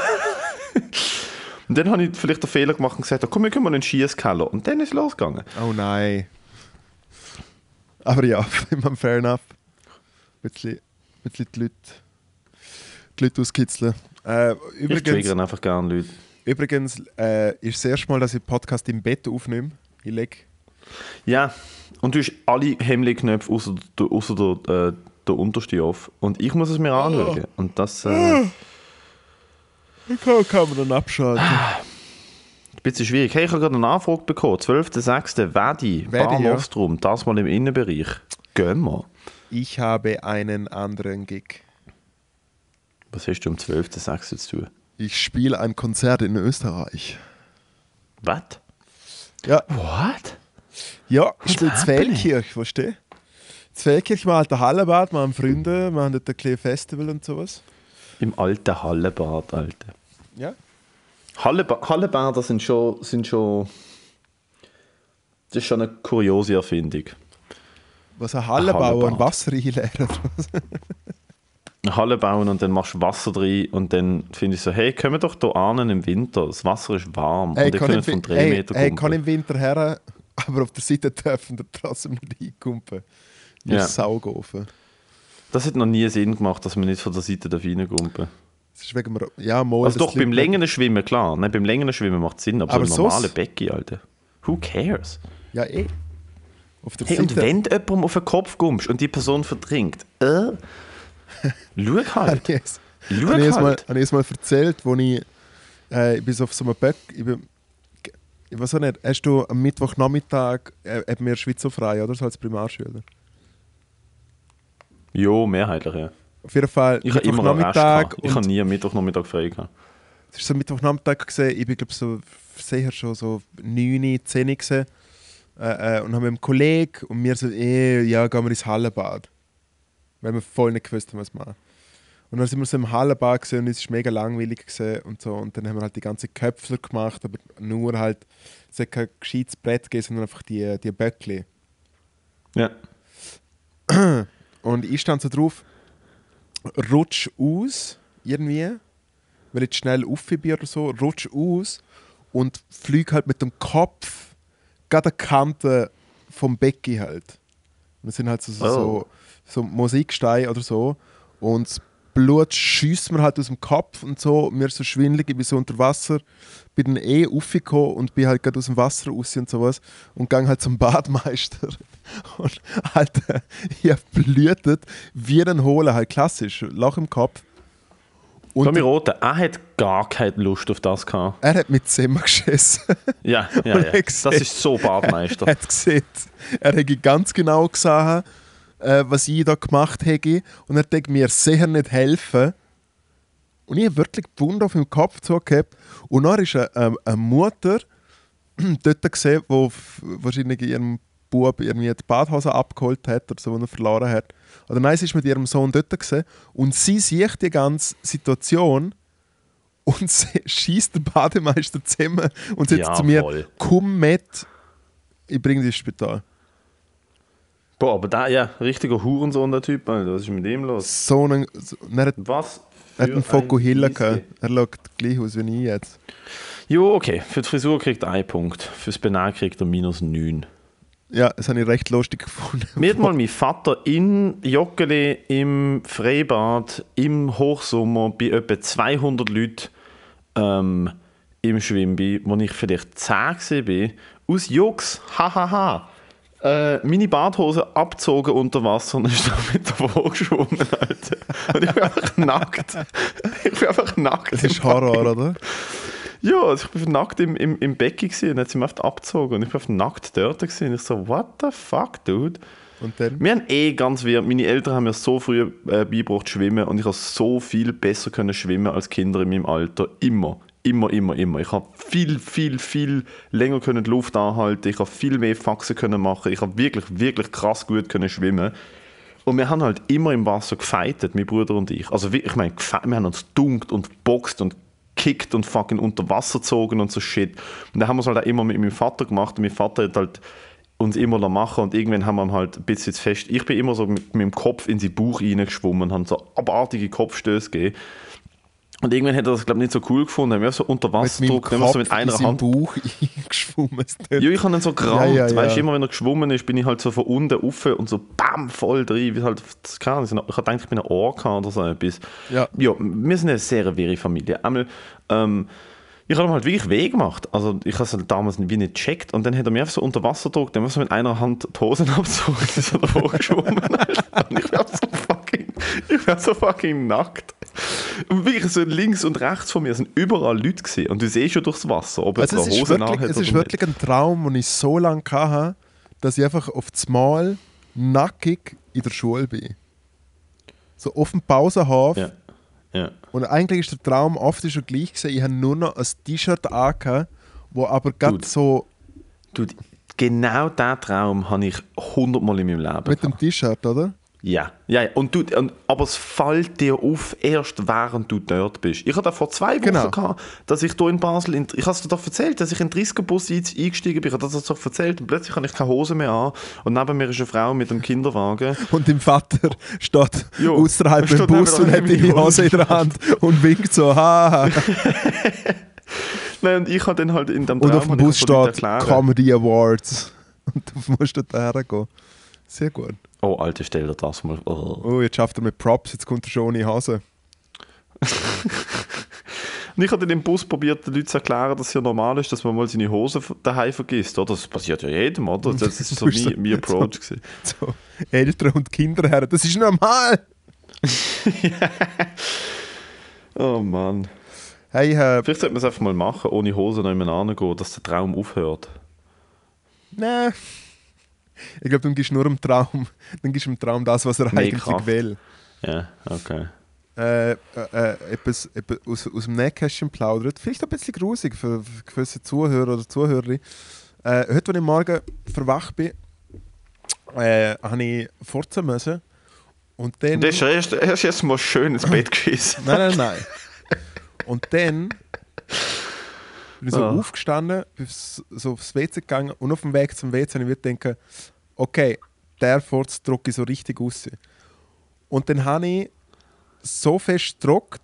Und dann habe ich vielleicht den Fehler gemacht und gesagt, oh, komm, wir gehen mal in den Schießkeller. Und dann ist es losgegangen. Oh nein. Aber ja, immer fair enough. Ein bisschen, ein bisschen die Leute, die Leute auskitzeln. Äh, Ich übrigens, triggere einfach gerne Leute. übrigens äh, ist das erste Mal, dass ich den Podcast im Bett aufnehme. Ich lege Ja, und du hast alle Hemmli-Knöpfe außer, außer der, äh, der unterste auf. Und ich muss es mir anschauen. Und das äh, ein kann, kann man dann abschalten. bisschen schwierig. Hey, ich habe gerade eine Anfrage bekommen. 12.06. Wedi, Bar ja. Das mal im Innenbereich. Gehen wir. Ich habe einen anderen Gig. Was hast du am 12.06. zu tun? Ich spiele ein Konzert in Österreich. Was? Ja, What? ja also in happening? Zfeldkirch, verstehst du? In Zfeldkirch, wir haben alter Hallenbad, wir haben Freunde, wir haben dort ein kleines Festival und sowas. Im alten Hallebad, Alter. Ja. Halleba Hallebäder sind schon, sind schon. Das ist schon eine kuriose Erfindung. Was ein ein Hallenbad. Wasser einleeren. Eine Halle bauen und dann machst du Wasser drin und dann finde ich so, hey, können wir doch hier ahnen im Winter. Das Wasser ist warm Hey, und ihr kann, könnt im, von Wi- 3 hey, Meter hey, kumpen. kann im Winter her, aber auf der Seite dürfen wir trotzdem nicht reinkumpen. Das Ja. ist saugofen. Das hat noch nie Sinn gemacht, dass man nicht von der Seite Es ist wegen dem, ja, mal, Also doch, beim längeren Schwimmen, klar. Nein, beim längeren Schwimmen macht Sinn, aber, Aber so ein normale sonst- Becken, Alter. Who cares? Ja, eh. Auf der Hey, und wenn du jemandem auf den Kopf kommst und die Person verdrinkt, äh, schau halt. Habe ich es Schau habe ich es mal, halt. habe es mal erzählt, wo ich, äh, ich bin auf so einem Böck, ich weiß auch nicht, hast du am Mittwochnachmittag, äh, haben wir Schweizer frei, oder? So als Primarschüler. Jo, mehrheitlich, ja. Auf jeden Fall Ich habe Mittwochnachmittag gehabt. Ich habe nie am Mittwochnachmittag frei gehabt. es ist so Mittwochnachmittag gesehen, ich bin glaube so sicher schon so 9, 10 gesehen äh, äh, und haben mit einem Kollegen und wir so, eh, ja, gehen wir ins Hallenbad. Weil wir voll nicht gewusst haben, was wir machen. Und dann sind wir so im Hallenbad gesehen und es war mega langweilig und so. Und dann haben wir halt die ganze Köpfler gemacht, aber nur halt, es hat kein gescheites Brett gegeben, sondern einfach die, die Böckli. Ja. Und ich stand so drauf, rutsch aus, irgendwie, weil ich schnell auf bin oder so, rutsch aus und flieg halt mit dem Kopf gerade an die Kante vom Becken halt. Und das sind halt so, so, Oh. so, so Musiksteine oder so. Und Blut schießt mir halt aus dem Kopf und so, mir so schwindelig, ich bin so unter Wasser, bin dann eh aufgekommen und bin halt gerade aus dem Wasser raus und sowas und gang halt zum Badmeister. Und Alter, ich hab blühtet wie ein Hohlen, halt klassisch, Loch im Kopf. Und Tommy Rote, er hat gar keine Lust auf das gehabt. er hat mit Zimmer geschissen. Ja, ja, ja. er Das ist so Badmeister. er hat gesehen, er hat ganz genau gesehen, äh, was ich da gemacht habe und er hat mir sicher nicht helfen. Und ich habe wirklich die Wunde auf meinem Kopf zugehabt. Und dann ist eine, eine, eine Mutter dort gesehen, die wahrscheinlich ihrem Bub irgendwie die Badhose abgeholt hat oder so, die er verloren hat. Oder nein, sie ist mit ihrem Sohn dort gesehen und sie sieht die ganze Situation und schießt den Bademeister zusammen und sagt Ja, zu mir, voll. komm mit, ich bringe dich ins Spital. Boah, aber da, ja, richtiger Hurensohn, der Typ, Alter. Was ist mit dem los? So einen, so, er hat, Was? er hat einen Fokuhila gehabt. Er schaut gleich aus wie ich jetzt. Jo, okay. Für die Frisur kriegt er einen Punkt. Fürs Benehmen kriegt er minus 9. Ja, das habe ich recht lustig gefunden. Mir hat mal mein Vater in Joggeli im Freibad im Hochsommer bei etwa 200 Leuten ähm, im Schwimmbad, wo ich vielleicht 10 war, aus Jux, hahaha, äh, meine Badhose abgezogen unter Wasser und ist dann mit der Woge geschwommen, Alter. Und ich bin einfach nackt. Ich bin einfach nackt. Das ist Horror, oder? Ja, also ich bin nackt im, im, im Becken gewesen, und hat sie mich einfach abgezogen und ich bin einfach nackt dort gewesen. Und ich so, what the fuck, dude? Und dann? Wir haben eh ganz wir, meine Eltern haben mir so früh äh, beigebracht zu schwimmen und ich habe so viel besser können schwimmen als Kinder in meinem Alter. Immer, immer, immer, immer. Ich habe viel, viel, viel länger können die Luft anhalten. Ich habe viel mehr Faxen können machen. Ich habe wirklich, wirklich krass gut können schwimmen. Und wir haben halt immer im Wasser gefeitet, mein Bruder und ich. Also ich meine, wir haben uns dunkt und boxt und kickt und fucking unter Wasser gezogen und so shit. Und dann haben wir es halt auch immer mit meinem Vater gemacht und mein Vater hat halt uns immer noch machen und irgendwann haben wir halt ein bisschen fest. Ich bin immer so mit, mit dem Kopf in seinen Bauch reingeschwommen und habe so abartige Kopfstöße gegeben. Und irgendwann hat er das, glaube ich, nicht so cool gefunden. Dann haben wir so unter meinem Wasserdruck, dann wir Kopf so mit einer Hand Bauch eingeschwommen. ja, ich habe ihn so gerammt. Ja, ja. Weißt du, immer wenn er geschwommen ist, bin ich halt so von unten rauf und so bam, voll drin. Wie halt, das kann, ich habe gedacht, ich bin ein Orca oder so etwas. Ja. ja, wir sind eine sehr wirre Familie. Einmal, ähm, ich habe ihm halt wirklich weh gemacht. Also ich habe es halt damals wie nicht gecheckt und dann hat er mir einfach so unter Wasser gedrückt, dann wir so mit einer Hand die Hosen abgezogen und ist so davor geschwommen. Und ich war so fucking, ich war so fucking nackt. Und wirklich so links und rechts von mir sind überall Leute gesehen und du siehst schon durchs Wasser, ob Also es Hose wirklich, nachhat es oder ist nicht. wirklich ein Traum, den ich so lange hatte, dass ich einfach auf das Mal nackig in der Schule bin. So auf dem Pausenhof. Ja. Ja. Und eigentlich ist der Traum oft schon gleich gewesen. Ich habe nur noch ein T-Shirt angehabt, wo aber gerade Dude. so Du, genau diesen Traum habe ich hundertmal in meinem Leben. mit dem gehabt. T-Shirt, oder? Ja, ja. Und du, und, aber es fällt dir auf, erst während du dort bist. Ich hatte vor zwei Wochen Genau. gehabt, dass ich hier in Basel, in, ich habe es dir doch erzählt, dass ich in den 30er-Bus eingestiegen bin. Ich habe das doch erzählt. Und plötzlich habe ich keine Hose mehr an. Und neben mir ist eine Frau mit einem Kinderwagen. Und im Vater steht Jo, außerhalb dem Bus und hat die Hose. In der Hand und winkt so, haha. Nein, und ich habe dann halt in dem Und Traum auf dem Bus steht. Comedy Awards. Und du musst dort hergehen. Sehr gut. Oh, Alter, stell dir das mal. Oh. Oh, jetzt schafft er mit Props, jetzt kommt er schon ohne Hose. Und ich habe dann im Bus probiert, den Leuten zu erklären, dass es ja normal ist, dass man mal seine Hose daheim vergisst. Oder? Das passiert ja jedem, oder? Das ist so mein, so- mein Approach. gewesen. So, Eltern und Kinder her, das ist normal. Oh Mann. Hey, äh, Vielleicht sollte man es einfach mal machen, ohne Hose noch immer angehen, dass der Traum aufhört. nee. Ich glaube, dann gibst du nur im Traum, dann gibst du im Traum das, was er Mehr eigentlich Kraft. will. Ja, okay. Äh, äh, äh, etwas, etwas aus, aus dem Nähkästchen plaudert. Vielleicht ein bisschen grusig für, für gewisse Zuhörer oder Zuhörerin. Äh, heute, als ich morgen verwacht bin, äh, habe ich furzen müssen. Und dann... Das ist erst, erst mal schön ins Bett geschissen. Nein, nein, nein. Und dann bin ich so Ah. aufgestanden, bin so aufs WC gegangen und auf dem Weg zum WC habe ich denken, okay, der Furz drücke ich so richtig aus. Und dann habe ich so fest gedruckt,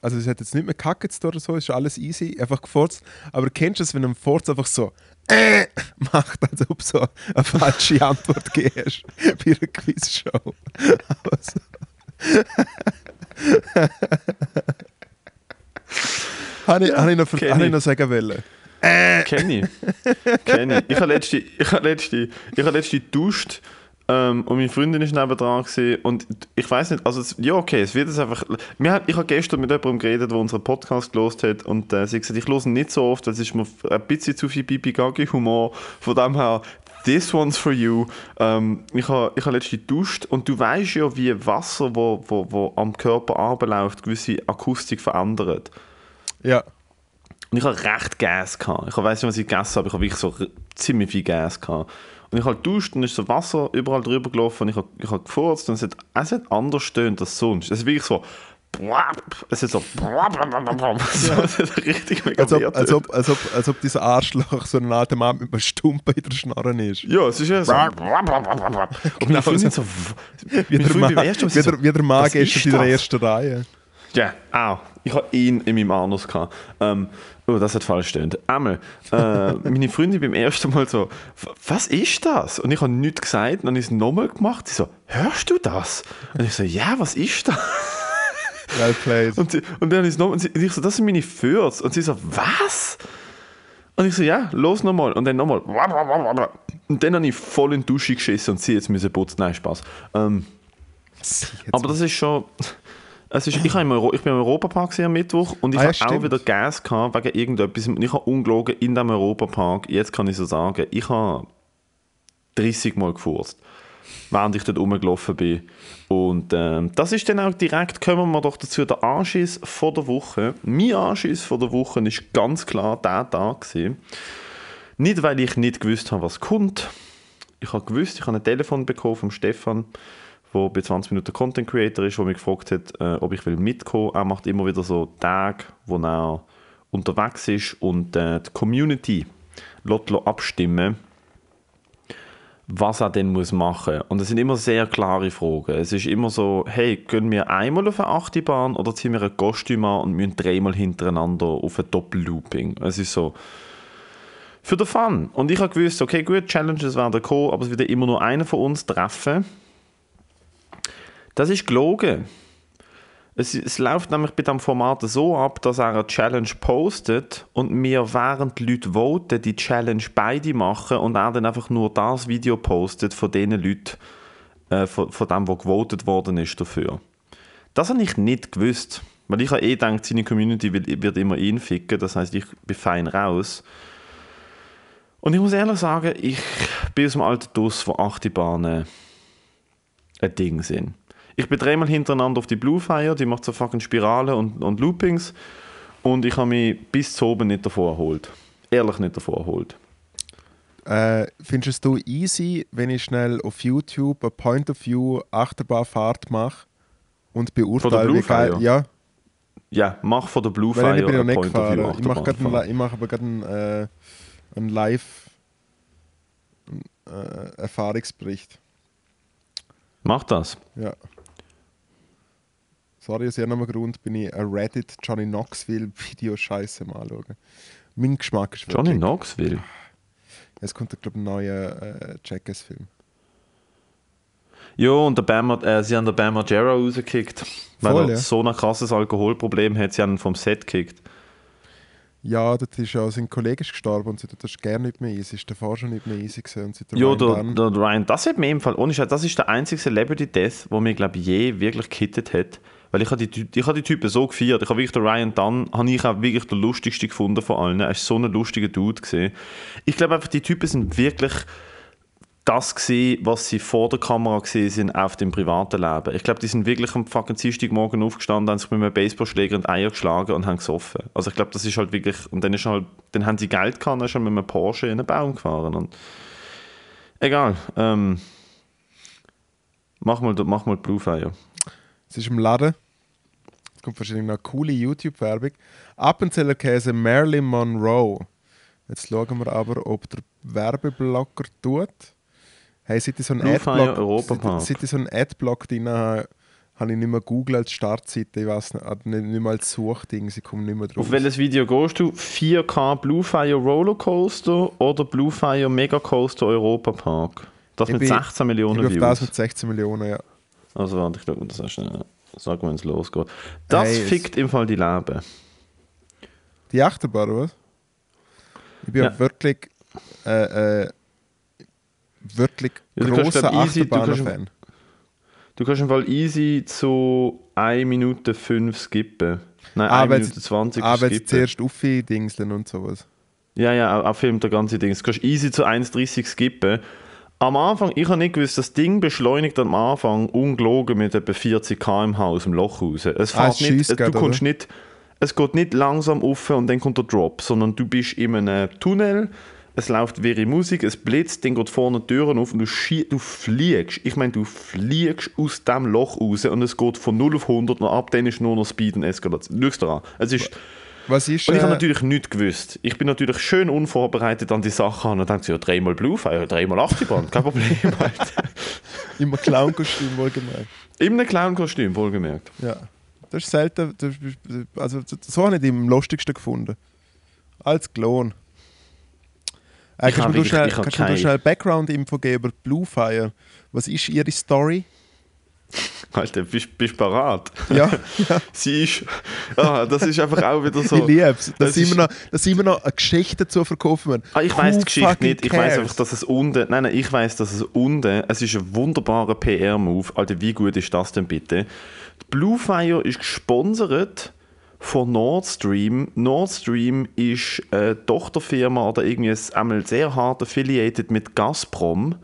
also es hat jetzt nicht mehr tun oder so, ist alles easy, einfach gefurzt. Aber kennst du es, wenn ein Furz einfach so äh, macht, als ob so eine falsche Antwort gibst bei einer Quizshow? Aber so. Habe ich, habe ich, noch, habe ich noch sagen wollen. Kenn ich. Kenn ich. Habe letzte, ich habe letzte, ich habe letzte duscht ähm, und meine Freundin ist nebendran gewesen, und ich weiß nicht, also es, ja okay, es wird es einfach. Wir haben, ich habe gestern mit jemandem geredet, der unseren Podcast gelost hat und äh, sie hat gesagt, ich höre nicht so oft, es ist mir ein bisschen zu viel Bibi Gagi Humor. Von dem her, this one's for you. Ähm, ich habe, ich habe letzte duscht und du weißt ja, wie Wasser, wo, wo, wo am Körper abläuft, gewisse Akustik verändert. Ja. Und ich hatte recht Gas. Gehabt. Ich weiß nicht, was ich gegessen habe, ich habe wirklich so ziemlich viel Gas. Gehabt. Und ich habe geduscht und ist so Wasser überall drüber gelaufen und ich habe, ich habe gefurzt und es hat, es hat anders stöhnt als sonst. Es ist wirklich so. Es ist so. so es hat richtig mega Als ob, als, ob, als, ob, als ob dieser Arschloch so ein alter Mann mit einem Stumpen in der Schnarren ist. Ja, es ist ja so. Und meine Freundin so. Wie der, Ma wie so, der, wie der was Magen ist ist in der ersten Reihe. Ja, auch. Ich habe ihn in meinem Anus gehabt. Ähm, oh, das hat falsch gestimmt. Einmal, äh, meine Freundin beim ersten Mal so, "W- was ist das? Und ich habe nichts gesagt, dann habe ich es nochmal gemacht. Sie so, hörst du das? Und ich so, ja, was ist das? Well played. Und, sie, und dann es nochmal, und sie- und ich so, das sind meine Fürze. Und sie so, was? Und ich so, ja, los nochmal. Und dann nochmal. Und dann habe ich voll in die Dusche geschissen und sie jetzt müssen putzen. Nein, Spaß. Ähm, aber das ist schon. Es ist, ich, im Euro, ich bin im Europapark am Mittwoch und ich Ah, ja, habe auch wieder Gas gehabt wegen irgendetwas. Und ich habe ungelogen in diesem Europapark, jetzt kann ich so sagen, ich habe 30 Mal gefurzt, während ich dort rumgelaufen bin. Und ähm, das ist dann auch direkt, kommen wir doch dazu, der Anschiss von der Woche. Mein Anschiss von der Woche ist ganz klar der Tag gewesen. Nicht, weil ich nicht gewusst habe, was kommt. Ich habe gewusst, ich habe ein Telefon bekommen vom Stefan, der bei 20 Minuten Content Creator ist, der mich gefragt hat, äh, ob ich will mitkommen. Er macht immer wieder so Tage, wo er unterwegs ist und äh, die Community lässt abstimmen was er denn muss machen Und es sind immer sehr klare Fragen. Es ist immer so, hey, können wir einmal auf eine Achterbahn oder ziehen wir ein Kostüm an und müssen dreimal hintereinander auf ein Doppellooping? Es ist so, für den Fun. Und ich habe gewusst, okay, gut, Challenges werden kommen, aber es wird immer nur einer von uns treffen. Das ist gelogen. Es, es läuft nämlich bei diesem Format so ab, dass er eine Challenge postet und wir, während die Leute voten, die Challenge beide machen und er dann einfach nur das Video postet von den Leuten, äh, von, von dem, wo gewotet worden ist dafür. Das habe ich nicht gewusst. Weil ich habe eh gedacht, seine Community wird, immer ihn ficken, das heißt, ich bin fein raus. Und ich muss ehrlich sagen, ich bin aus dem alten Duss, wo Achterbahnen ein Ding sind. Ich bin dreimal hintereinander auf die Blue Fire, die macht so fucking Spirale und, und Loopings. Und ich habe mich bis zu oben nicht davor erholt. Ehrlich nicht davor erholt. Äh, findest du easy, wenn ich schnell auf YouTube eine Point-of-View Achterbahnfahrt mache und beurteile, wie geil... Ja, Ja, mach von der Blue weil Fire ich bin ja nicht gefahren. Ich mache mach aber gerade einen, äh, einen Live... Äh. Mach das. Ja. Sorry, aus irgendeinem Grund bin ich ein Reddit Johnny Knoxville Video scheiße mal anschauen. Mein Geschmack ist Johnny wirklich- Knoxville. Es kommt, glaube ich, ein neuer äh, Jackass-Film. Ja, und der Bam, äh, sie haben den Bam Margera rausgekickt. Weil Voll, er ja. so ein krasses Alkoholproblem hat. Sie haben ihn vom Set gekickt. Ja, dort ist ja sein Kollege ist gestorben und sie tut das gerne nicht mehr easy. Ist davor schon nicht mehr easy gewesen und Ja, Ryan der, der Ryan, das hat mir im Fall, ohne Scheiß, das ist der einzige Celebrity Death, wo mir, glaube ich, je wirklich gekittet hat. Weil ich habe die, ich die Typen so gefeiert. Ich habe wirklich den Ryan Dunn, habe ich auch wirklich der lustigste gefunden von allen. Er ist so ein lustiger Dude gesehen. Ich glaube einfach, die Typen sind wirklich das gesehen, was sie vor der Kamera gesehen sind auf dem privaten Leben. Ich glaube, die sind wirklich am fucking Dienstagmorgen aufgestanden, haben sich mit einem Baseballschläger die Eier geschlagen und haben gesoffen. Also ich glaube, das ist halt wirklich, und dann ist halt, dann haben sie Geld gehabt und er mit einem Porsche in einen Baum gefahren und egal. Ähm, mach mal, mach mal Bluefire. Es ist im Laden. Es kommt wahrscheinlich noch eine coole YouTube-Werbung. Appenzeller Käse Marilyn Monroe. Jetzt schauen wir aber, ob der Werbeblocker tut. Hey, seit ich so einen Adblock, seit, seit ich so einen Adblock drin habe, habe ich nicht mehr Google als Startseite, ich weiß nicht, nicht, mal als Suchding, sie kommen nicht mehr drauf. Auf welches Video gehst du? 4K Bluefire Rollercoaster oder Bluefire Megacoaster Europa Park? Das Ich mit bin- 16 ich Millionen auf Views. das mit 16 Millionen, ja. Also warte, ich glaube, das ist schnell. Sag, wenn es losgeht. Das Hey, fickt im Fall die Leben. Die Achterbahn, was? Ich bin ja. Ja. wirklich, äh, äh, wirklich Ja, großer Achterbahn-Fan. Du kannst im Fall easy zu 1 Minute 5 skippen. Nein, Ah, 1 weil Minute sie- 20 Aber jetzt skippen. zuerst aufdingseln und sowas. Ja, ja, auch, auch filmt der ganze Ding. Du kannst easy zu 1,30 skippen. Am Anfang, ich habe nicht gewusst, das Ding beschleunigt am Anfang ungelogen mit etwa 40 km/h aus dem Loch raus. Es Ah, fährt nicht, du grad, kommst oder? nicht, es geht nicht langsam auf und dann kommt der Drop, sondern du bist in einem Tunnel, es läuft wäre Musik, es blitzt, dann geht vorne die Türen auf und du, du fliegst. Ich meine, du fliegst aus dem Loch raus und es geht von 0 auf 100 und ab dann ist nur noch Speed und Eskalation. Schau dir an. Es ist, Was ist, und ich habe äh, natürlich nichts gewusst. Ich bin natürlich schön unvorbereitet an die Sache und dachte, ja, dreimal Bluefire, dreimal Achterbahn, kein Problem. Alter. im Clown-Kostüm wohlgemerkt? Einem Clown-Kostüm, wohlgemerkt. Ja. Das ist selten, das, also so habe ich die am lustigsten gefunden. Als Klon. Äh, Ich kannst du mir schnell, kannst keine- schnell Background-Info geben über Bluefire? Was ist ihre Story? Alter, bist bist parat? Ja, ja. Sie ist. Ah, das ist einfach auch wieder so. ich liebe es. Dass das immer noch, dass sie immer noch eine Geschichte zu verkaufen. Ah, ich weiß Who die Geschichte nicht. Ich weiß cares? einfach, dass es unten. Nein, nein, ich weiß, dass es unten. Es ist ein wunderbarer PR-Move. Alter, wie gut ist das denn bitte? Die Bluefire ist gesponsert von Nord Stream. Nord Stream ist eine Tochterfirma oder irgendwie ein- einmal sehr hart affiliated mit Gazprom.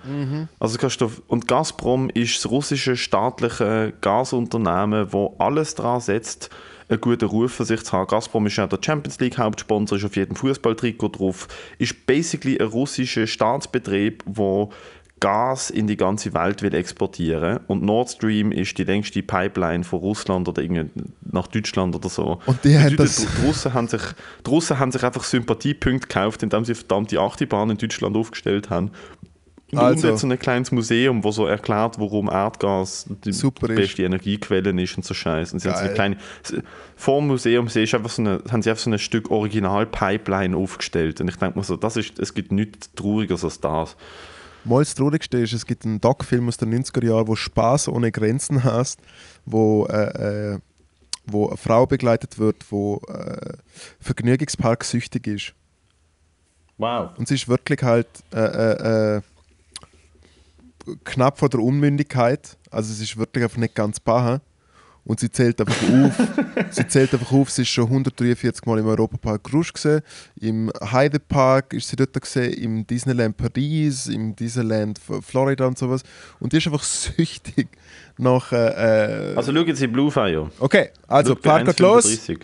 Also kannst du, und Gazprom ist das russische staatliche Gasunternehmen, wo alles dran setzt, einen guten Ruf für sich zu haben. Gazprom ist ja der Champions League Hauptsponsor, ist auf jedem Fußballtrikot drauf, ist basically ein russischer Staatsbetrieb, wo Gas in die ganze Welt will exportieren und Nord Stream ist die längste Pipeline von Russland oder irgendwie nach Deutschland oder so. Und die haben das- die Russen haben sich, die Russen haben sich einfach Sympathiepunkte gekauft, indem sie verdammte Achterbahn in Deutschland aufgestellt haben. Und Also- hat so ein kleines Museum, wo so erklärt, warum Erdgas die Super ist. beste Energiequelle ist und so Scheiß. Und sie haben so eine kleine, vor dem Museum du einfach so eine, haben sie einfach so ein Stück Original-Pipeline aufgestellt. Und ich denke mir so, das ist, es gibt nichts Trauriges als das. Mal das Traurigste ist, es gibt einen Doc-Film aus den 90er Jahren, wo Spaß ohne Grenzen heißt, wo, äh, äh, wo eine Frau begleitet wird, wo äh, Vergnügungspark süchtig ist. Wow. Und sie ist wirklich halt äh, äh, äh, knapp vor der Unmündigkeit. Also es ist wirklich einfach nicht ganz baha. Und sie zählt einfach auf. sie zählt einfach auf, sie ist schon 143 Mal im Europapark Rouge gesehen. Im Heide Park ist sie dort gesehen, im Disneyland Paris, im Disneyland Florida und sowas. Und die ist einfach süchtig nach. Äh, äh, Also schauen Sie Bluefire. okay, also Park geht los. 1,35.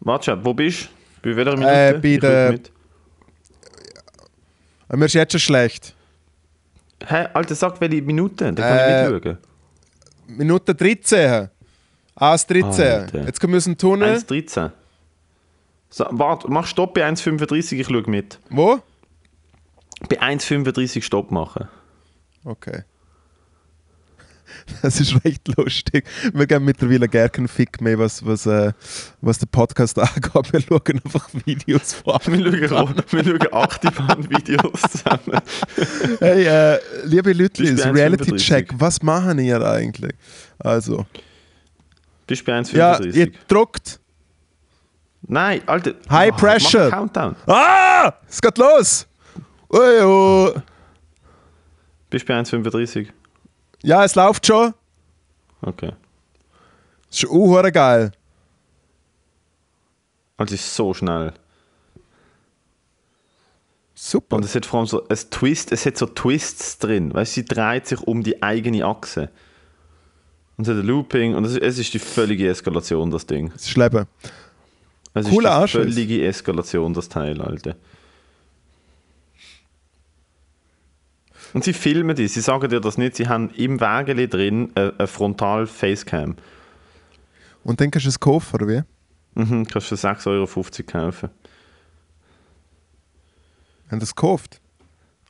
Warte, schon, wo bist du? Bei welcher Minute? Äh, bei Ich der- mit. Mir ist jetzt schon schlecht. Hä, Alter, sag welche Minute, dann kann Äh, ich mitschauen. Minute 13. AS 13. Alter. Jetzt kommen wir Tunnel. 1,13. So, warte, mach Stopp bei 1,35, ich schaue mit. Wo? Bei 1,35 Stopp machen. Okay. Das ist recht lustig. Wir geben mittlerweile gar keinen Fick mehr, was, was, äh, was den Podcast angeht. Wir schauen einfach Videos vor. Wir schauen, wir schauen Achterbahn-Videos zusammen. Hey, äh, liebe Leute, bei 1,35? Reality-Check, was machen ihr eigentlich? Also, Bist du bei 1,35? ja, ihr druckt. Nein, Alter. High mach- pressure. Countdown. Ah! Es geht los! Ui, oh. Bist du bei 1,35? Ja, es läuft schon. Okay. Das ist auch geil. Also es ist so schnell. Super. Und es hat vor allem so ein Twist, es hat so Twists drin. Weißt du, sie dreht sich um die eigene Achse. Und es hat ein Looping und es ist, es ist die völlige Eskalation, das Ding. Es ist Leben. Es Cooler ist die Anschluss. völlige Eskalation, das Teil, Alter. Und sie filmen die, sie sagen dir das nicht, sie haben im Wägeli drin eine, eine Frontal-Facecam. Und dann kannst du es kaufen, oder wie? Mhm, kannst du für 6,50 Euro kaufen. Haben das gekauft?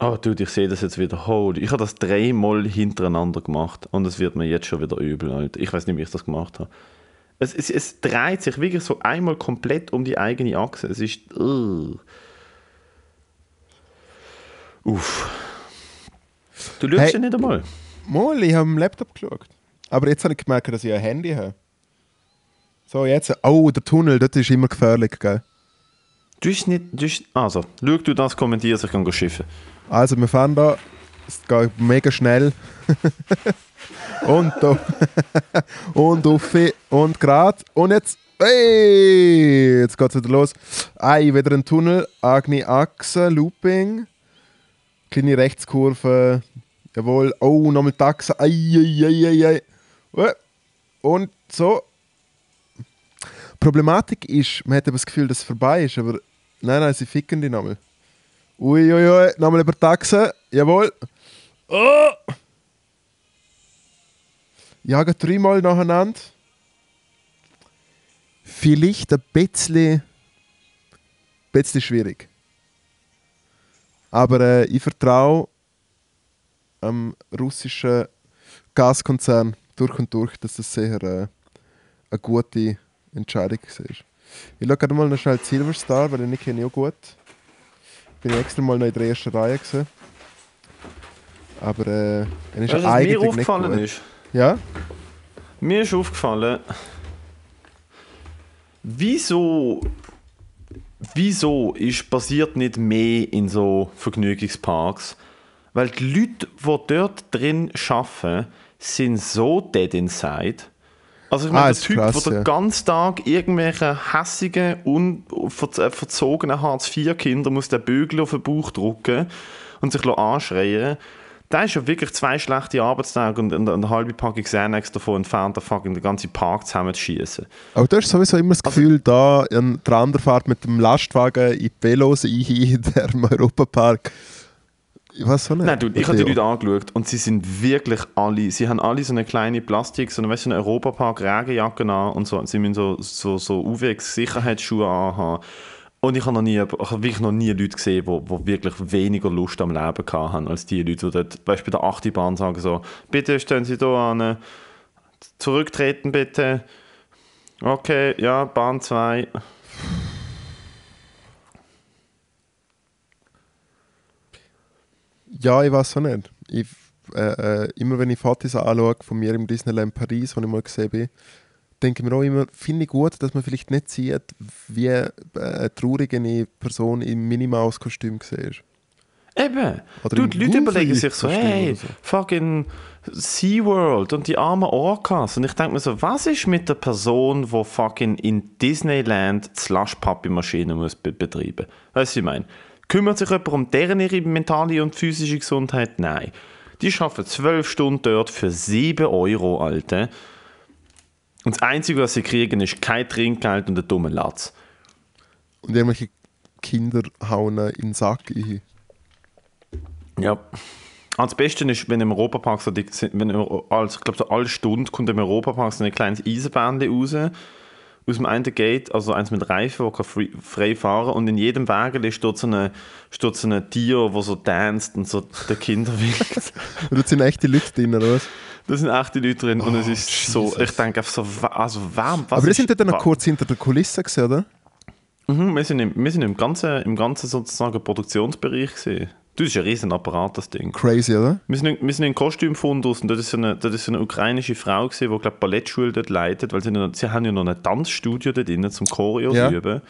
Oh, dude, ich sehe das jetzt wieder. Holy. Ich habe das dreimal hintereinander gemacht und es wird mir jetzt schon wieder übel, Alter. Ich weiß nicht, wie ich das gemacht habe. Es, es, es dreht sich wirklich so einmal komplett um die eigene Achse. Es ist. Uh. Uff. Du schaust Hey. ja nicht einmal. Mal, ich habe am Laptop geschaut. Aber jetzt habe ich gemerkt, dass ich ein Handy habe. So, jetzt. Oh, der Tunnel, das ist immer gefährlich, gell? Du hast nicht. Du hast, also, schau du das, kommentierst, ich kann schiffen. Also, wir fahren da. Es geht mega schnell. und da. und auf. Und gerade. Und jetzt. Hey! Jetzt geht es wieder los. Ei, wieder ein Tunnel. Agni Achse, Looping. Kleine Rechtskurve. Jawohl. Oh, nochmal die Achse. Ei, ei, ei, ei, ei. Oh. Und so. Problematik ist, man hat eben das Gefühl, dass es vorbei ist, aber nein, nein, sie ficken die nochmal. Ui, ui, ui, nochmal über Achse. Jawohl. Oh. Jagen dreimal nacheinander. Vielleicht ein bisschen, bisschen schwierig. Aber äh, ich vertraue am russischen Gaskonzern durch und durch, dass das sehr äh, eine gute Entscheidung war. Ich schaue gerade mal noch schnell Silver Star, weil den kenne ich auch gut. Bin ich extra mal noch in der ersten Reihe gesehen. Aber äh, er ist Weißt mir eigentlich nicht aufgefallen gut. ist? Ja? Mir ist aufgefallen, wieso, wieso ist passiert nicht mehr in so Vergnügungsparks? Weil die Leute, die dort drin arbeiten, sind so dead inside. Also ich meine, Ah, der Typ, krass, der den ganzen Tag irgendwelche hässigen, un ver äh, verzogenen Hartz-IV-Kinder muss den Bügel auf den Bauch drücken und sich anschreien der ist ja wirklich zwei schlechte Arbeitstage und, und eine halbe Packung Xanax davon entfernt, den fucking den ganzen Park zusammenzuschießen. Aber du hast sowieso immer das Also Gefühl, da ein, der andere fährt mit dem Lastwagen in die Velos ein, in dem Europapark. Ich weiß so nicht. Nein, du, ich habe die. Leute angeschaut und sie sind wirklich alle, sie haben alle so eine kleine Plastik, so eine, weißt, du, eine Europapark-Regenjacke an und so, sie müssen so, so, so UWX-Sicherheitsschuhe anhaben. Und ich habe noch nie, ich habe wirklich noch nie Leute gesehen, die, die wirklich weniger Lust am Leben haben als die Leute, die dort, weißt, bei der Achtibahn sagen so, bitte stehen Sie da an, zurücktreten bitte. Okay, ja, Bahn 2. Ja, ich weiß auch nicht. Ich, äh, äh, immer wenn ich Fotos anschaue von mir im Disneyland Paris, wo ich mal gesehen bin, denke ich mir auch immer, finde ich gut, dass man vielleicht nicht sieht, wie äh, eine traurige Person im Minimaus-Kostüm war. Eben. Oder du, die Leute überlegen sich so, Kostüm hey, so. fucking SeaWorld und die armen Orcas. Und ich denke mir so, was ist mit der Person, die fucking in Disneyland die Slush-Papi-Maschine muss be betreiben? Weißt du, was ich meine? Kümmert sich jemand um deren ihre mentale und physische Gesundheit? Nein. Die arbeiten zwölf Stunden dort für 7 Euro, Alter. Und das Einzige, was sie kriegen, ist kein Trinkgeld und ein dummer Latz. Und irgendwelche Kinder hauen in den Sack ein. Ja. Ah, Das Beste ist, wenn im Europapark so, die, wenn, also, ich glaube, so alle Stunde kommt im Europapark so ein kleines Eisenbahn raus. Aus dem einen Gate, also eins mit Reifen, wo kann free, frei fahren und in jedem Wagen steht so ein steht so ein Tier, wo so tanzt und so den Kinder winkt. Und da sind echte Leute drin, oder was? Da sind echte Leute drin und es Oh, ist so, Jesus. ich denke einfach so, also warm. Was Aber wir sind dort noch wa- kurz hinter der Kulisse gesehen, oder? Mhm, wir sind, im, wir sind im ganzen, im ganzen sozusagen Produktionsbereich gesehen. Du, das ist ein riesen Apparat, das Ding. Crazy, oder? Wir sind, in- wir sind in Kostümfundus und dort ist so eine, dort ist so eine ukrainische Frau gesehen, die glaube Ballettschule dort leitet, weil sie, noch, sie haben ja noch ein Tanzstudio dort drin zum Choreo Ja. üben.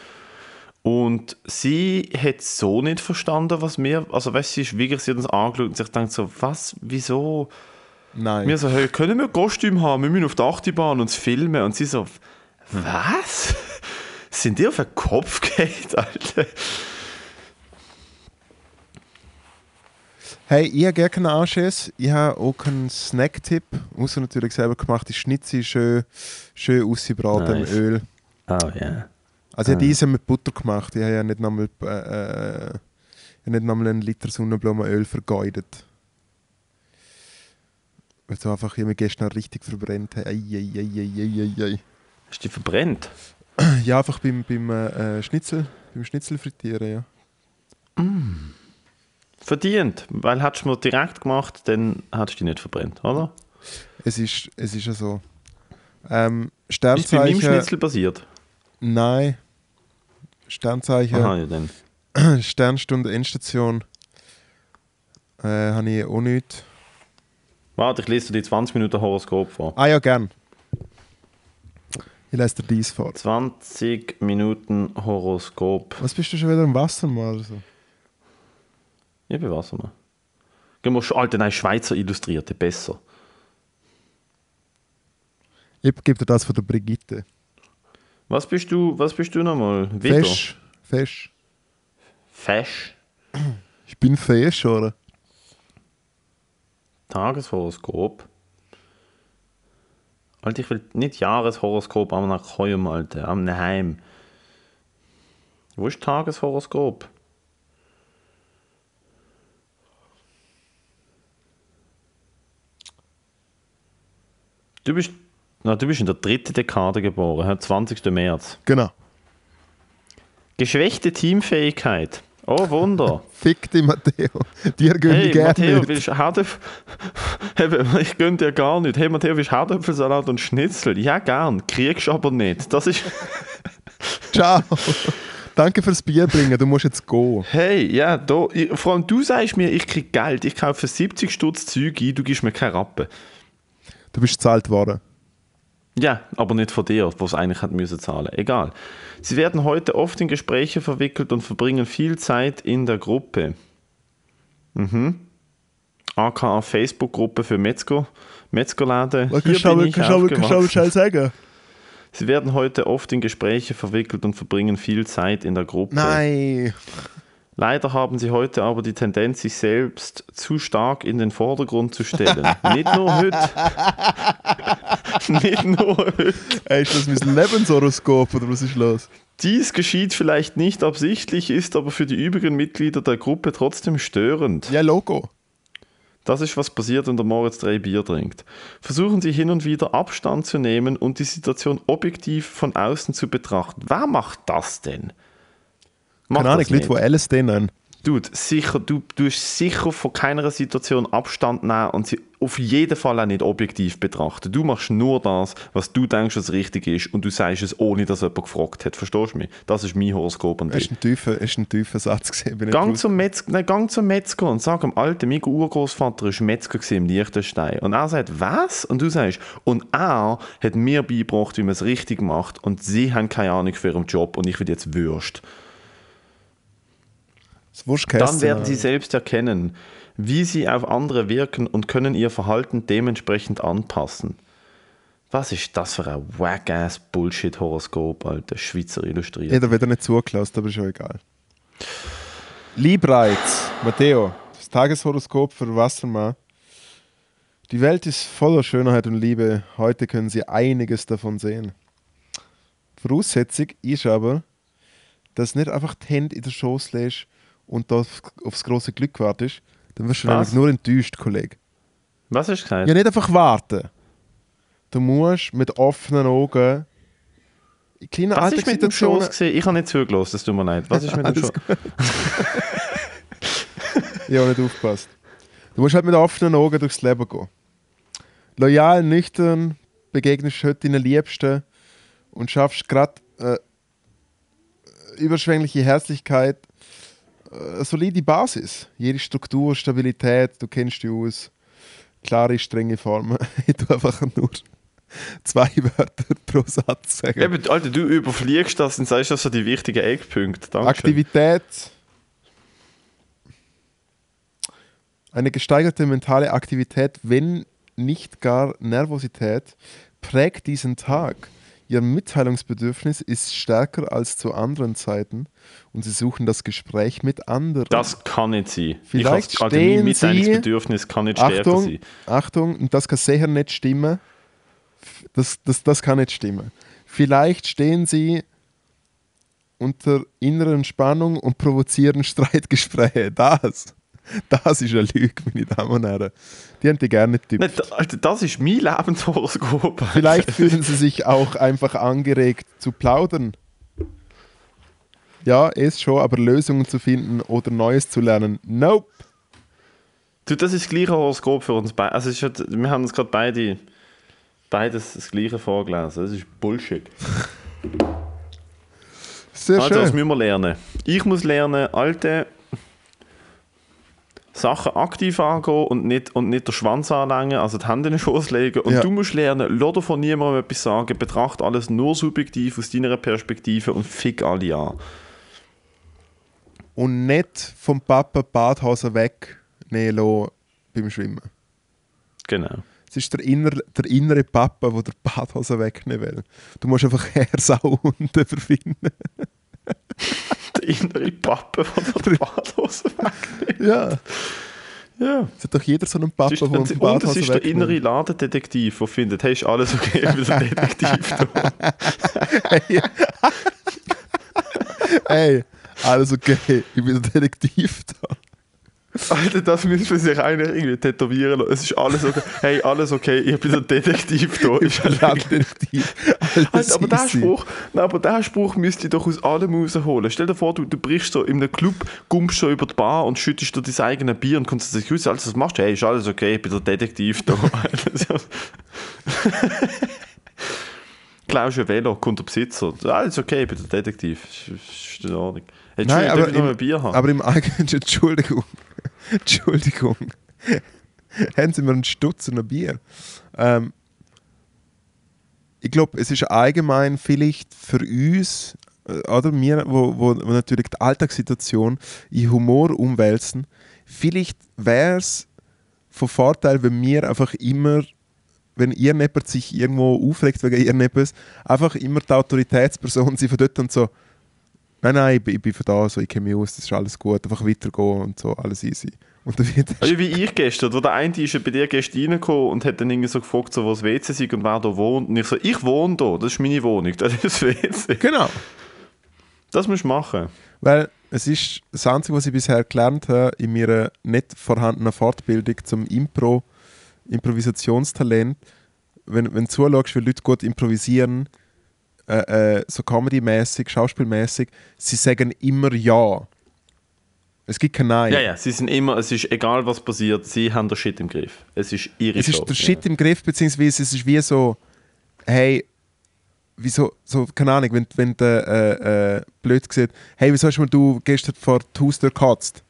Und sie hat so nicht verstanden, was wir, also weißt du, sie ist wirklich, sie hat uns angeschaut und sich gedacht so, was, wieso? Nein. Wir so, hey, können wir Kostüm haben? Wir müssen auf der Achterbahn uns filmen. Und sie so, was? Sind die auf den Kopf geht, Alter? Hey, ich habe gerne keinen Anschiss. Ich habe auch keinen Snacktipp. Außer natürlich selber gemachte Schnitzel, schön, schön ausgebraten Nice. im Öl. Oh ja. Also ich habe diese mit Butter gemacht. Ich habe ja nicht nochmal äh, äh, nicht nochmal einen Liter Sonnenblumenöl vergeudet. Weil es einfach mich gestern richtig verbrennt habe. Ei, ei, ei, ei, ei, ei, ei. Hast du die verbrennt? Ja, einfach beim, beim äh, Schnitzel, beim Schnitzel frittieren, ja. Verdient. Weil hättest du mir direkt gemacht, dann hättest du die nicht verbrennt, oder? Es ist, es ist ja so. Ähm, Ist es bei meinem Sternzeichen. Schnitzel basiert? Nein. Sternzeichen. Aha, ja dann. Sternstunde Endstation. Äh, habe ich auch nicht. Warte, ich lese dir die 20 Minuten Horoskop vor. Ah ja, gern. Ich lese dir dies vor. 20 Minuten Horoskop. Was bist du schon wieder im Wasser mal? oder So? Ich bin was mal. Gehen wir, Alter, nein, Schweizer Illustrierte, besser. Ich gebe dir das von der Brigitte. Was bist du, was bist du nochmal? Fesch. Fesch. Fesch. Ich bin fesch, oder? Tageshoroskop. Alter, ich will nicht Jahreshoroskop, aber nach Heim, Alter, am Heim. Wo ist Tageshoroskop? Du bist, na, du bist in der dritten Dekade geboren, hä? 20. März. Genau. Geschwächte Teamfähigkeit. Oh, Wunder. Fick dich, Matteo. Dir gönne Hey, ich gerne Matteo, nicht. willst du Herdöpfel? Hey, ich gönn dir gar nicht. Hey, Matteo, willst du Herdöpfelsalat und Schnitzel? Ja, gern. Kriegst du aber nicht. Das ist. Ciao. Danke fürs Bier bringen. Du musst jetzt gehen. Hey, ja, da, ich, vor allem du sagst mir, ich krieg Geld. Ich kaufe für 70 Stutz Zeug ein, du gibst mir keine Rappe. Du bist bezahlt worden. Ja, aber nicht von dir, wo es eigentlich hat müssen zahlen. Egal. Sie werden heute oft in Gespräche verwickelt und verbringen viel Zeit in der Gruppe. Mhm. AKA Facebook-Gruppe für Metzger, Metzgerläden. Hier bin ich aufgewachsen. schnell sagen? Sie werden heute oft in Gespräche verwickelt und verbringen viel Zeit in der Gruppe. Nein. Leider haben sie heute aber die Tendenz, sich selbst zu stark in den Vordergrund zu stellen. Nicht nur heute. Nicht nur heute. Ey, ist das mein Lebenshoroskop oder was ist los? Dies geschieht vielleicht nicht absichtlich, ist aber für die übrigen Mitglieder der Gruppe trotzdem störend. Ja, Logo. Das ist, was passiert, wenn der Moritz drei Bier trinkt. Versuchen Sie hin und wieder Abstand zu nehmen und die Situation objektiv von außen zu betrachten. Wer macht das denn? Mach Keine Ahnung, Leute, nicht. die LSD nennen. Dude, sicher, du, du hast sicher von keiner Situation Abstand nehmen und sie auf jeden Fall auch nicht objektiv betrachten. Du machst nur das, was du denkst, was richtig ist und du sagst es, ohne dass jemand gefragt hat. Verstehst du mich? Das ist mein Horoskop an Das dich. ist ein tiefer, ist ein tiefer Satz gesehen. Gang zum, Metzger, nein, gang zum Metzger und sag am Alten, mein Urgroßvater war Metzger im Liechtenstein. Und er sagt, was? Und du sagst, und er hat mir beigebracht, wie man es richtig macht und sie haben keine Ahnung für ihren Job und ich will jetzt Würst. Dann werden sie selbst erkennen, wie sie auf andere wirken und können ihr Verhalten dementsprechend anpassen. Was ist das für ein wack-ass Bullshit-Horoskop, Alter? Schweizer illustriert. Jeder wird nicht zugelassen, aber ist schon egal. Liebreiz, Matteo, das Tageshoroskop für Wassermann. Die Welt ist voller Schönheit und Liebe. Heute können Sie einiges davon sehen. Voraussetzung ist aber, dass nicht einfach die Hände in der Schoß legst und da auf, aufs große Glück wartest. Dann wirst du Was? nämlich nur enttäuscht, Kollege. Was hast du gesagt? Ja, nicht einfach warten. Du musst mit offenen Augen in kleinen Was ist mit dem Schoß gesehen? Ich habe nicht zugelassen, es tut mir leid. Was ist mit dem Schoß? Ja, nicht aufgepasst. Du musst halt mit offenen Augen durchs Leben gehen. Loyal, nüchtern, begegnest heute deinen Liebsten und schaffst gerade äh, überschwängliche Herzlichkeit eine solide Basis. Jede Struktur, Stabilität, du kennst die aus. Klare, strenge Formen. Ich tue einfach nur zwei Wörter pro Satz sagen. Eben, Alter, du überfliegst das und sagst das so die wichtigen Eckpunkte. Dankeschön. Aktivität. Eine gesteigerte mentale Aktivität, wenn nicht gar Nervosität, prägt diesen Tag. Ihr Mitteilungsbedürfnis ist stärker als zu anderen Zeiten und sie suchen das Gespräch mit anderen. Das kann nicht sein. Vielleicht ich Alter, mein stehen Mitteilungsbedürfnis kann nicht stärker Achtung, sein. Achtung, und das kann sicher nicht stimmen. Das, das, das kann nicht stimmen. Vielleicht stehen sie unter inneren Spannung und provozieren Streitgespräche. Das, das ist eine Lüge, meine Damen und Herren. Die haben die gerne getippt. Alter, das ist mein Lebenshoroskop. Vielleicht fühlen sie sich auch einfach angeregt zu plaudern. Ja, es schon, aber Lösungen zu finden oder Neues zu lernen. Nope. Du, das ist das gleiche Horoskop für uns beide. Also halt- wir haben uns gerade beide beides das gleiche vorgelesen. Das ist Bullshit. Sehr Also, was schön. müssen wir lernen? Ich muss lernen, alte Sachen aktiv angehen und nicht, und nicht den Schwanz anlängen, also die Hände in den Schoß legen. Und Ja. du musst lernen, lass von niemandem etwas sagen, betrachte alles nur subjektiv aus deiner Perspektive und fick alle an. Und nicht vom Papa Badhose wegnehmen beim Schwimmen. Genau. Es ist der, inner, der innere Papa, der die Badhose wegnehmen will. Du musst einfach Hersauhunden überwinden. Der innere Pappe von der Badhose weg. Ja. Ja. Es hat doch jeder so einen Papa, ist, der und, die und es ist der innere wegnimmt. Ladendetektiv, der findet, hey, ist alles okay mit dem Detektiv da. Hey, alles okay, ich bin der Detektiv da. Alter, das müssen wir sich einer irgendwie tätowieren lassen. Es ist alles okay. Hey, alles okay, ich bin der Detektiv da. Alles okay. Landdetektiv. Alles Alter, aber der. Spruch, nein, aber der Spruch müsst ihr doch aus allem rausholen. Stell dir vor, du, du brichst so in einem Club, gumpst so über die Bar und schüttest dir dein eigenes Bier und kommst dich raus. Also, was machst du? Hey, ist alles okay, ich bin der Detektiv da. Klaust ein Velo, kommt der Besitzer. Alles okay, ich bin der Detektiv. Ist, ist in Ordnung. Hey, Nein, aber ich im, ein Bier haben? aber im Allgemeinen, Entschuldigung. Entschuldigung. Haben Sie mir einen Stutz und Bier? Ähm, ich glaube, es ist allgemein vielleicht für uns, äh, oder wo, wo, wo natürlich die Alltagssituation in Humor umwälzen, vielleicht wäre es von Vorteil, wenn wir einfach immer, wenn irgendjemand sich irgendwo aufregt wegen irgendetwas, einfach immer die Autoritätsperson sind von dort und so, nein, nein, ich bin, ich bin von da, so, ich kenne mich aus, das ist alles gut, einfach weitergehen und so, alles easy. Und dann wird Also wie ich gestern, wo der eine ist ja bei dir gestern reingekommen und hat dann irgendwie so gefragt, so, wo das WC ist und wer da wohnt. Und ich so, ich wohne da, das ist meine Wohnung, das ist das WC. Genau. Das musst du machen. Weil es ist das Einzige, was ich bisher gelernt habe in meiner nicht vorhandenen Fortbildung zum Impro, Improvisationstalent, wenn, wenn du zuschaust, wie Leute gut improvisieren, äh, äh, so comedy-mäßig, schauspielmäßig, sie sagen immer Ja. Es gibt kein Nein. Ja, ja, sie sind immer, es ist egal was passiert, sie haben den Shit im Griff. Es ist ihre Es ist Show. der Shit im Griff, beziehungsweise es ist wie so, hey, wieso, so, keine Ahnung, wenn, wenn der äh, äh, blöd gesagt, hey, wieso hast du gestern vor die Haustür gekotzt?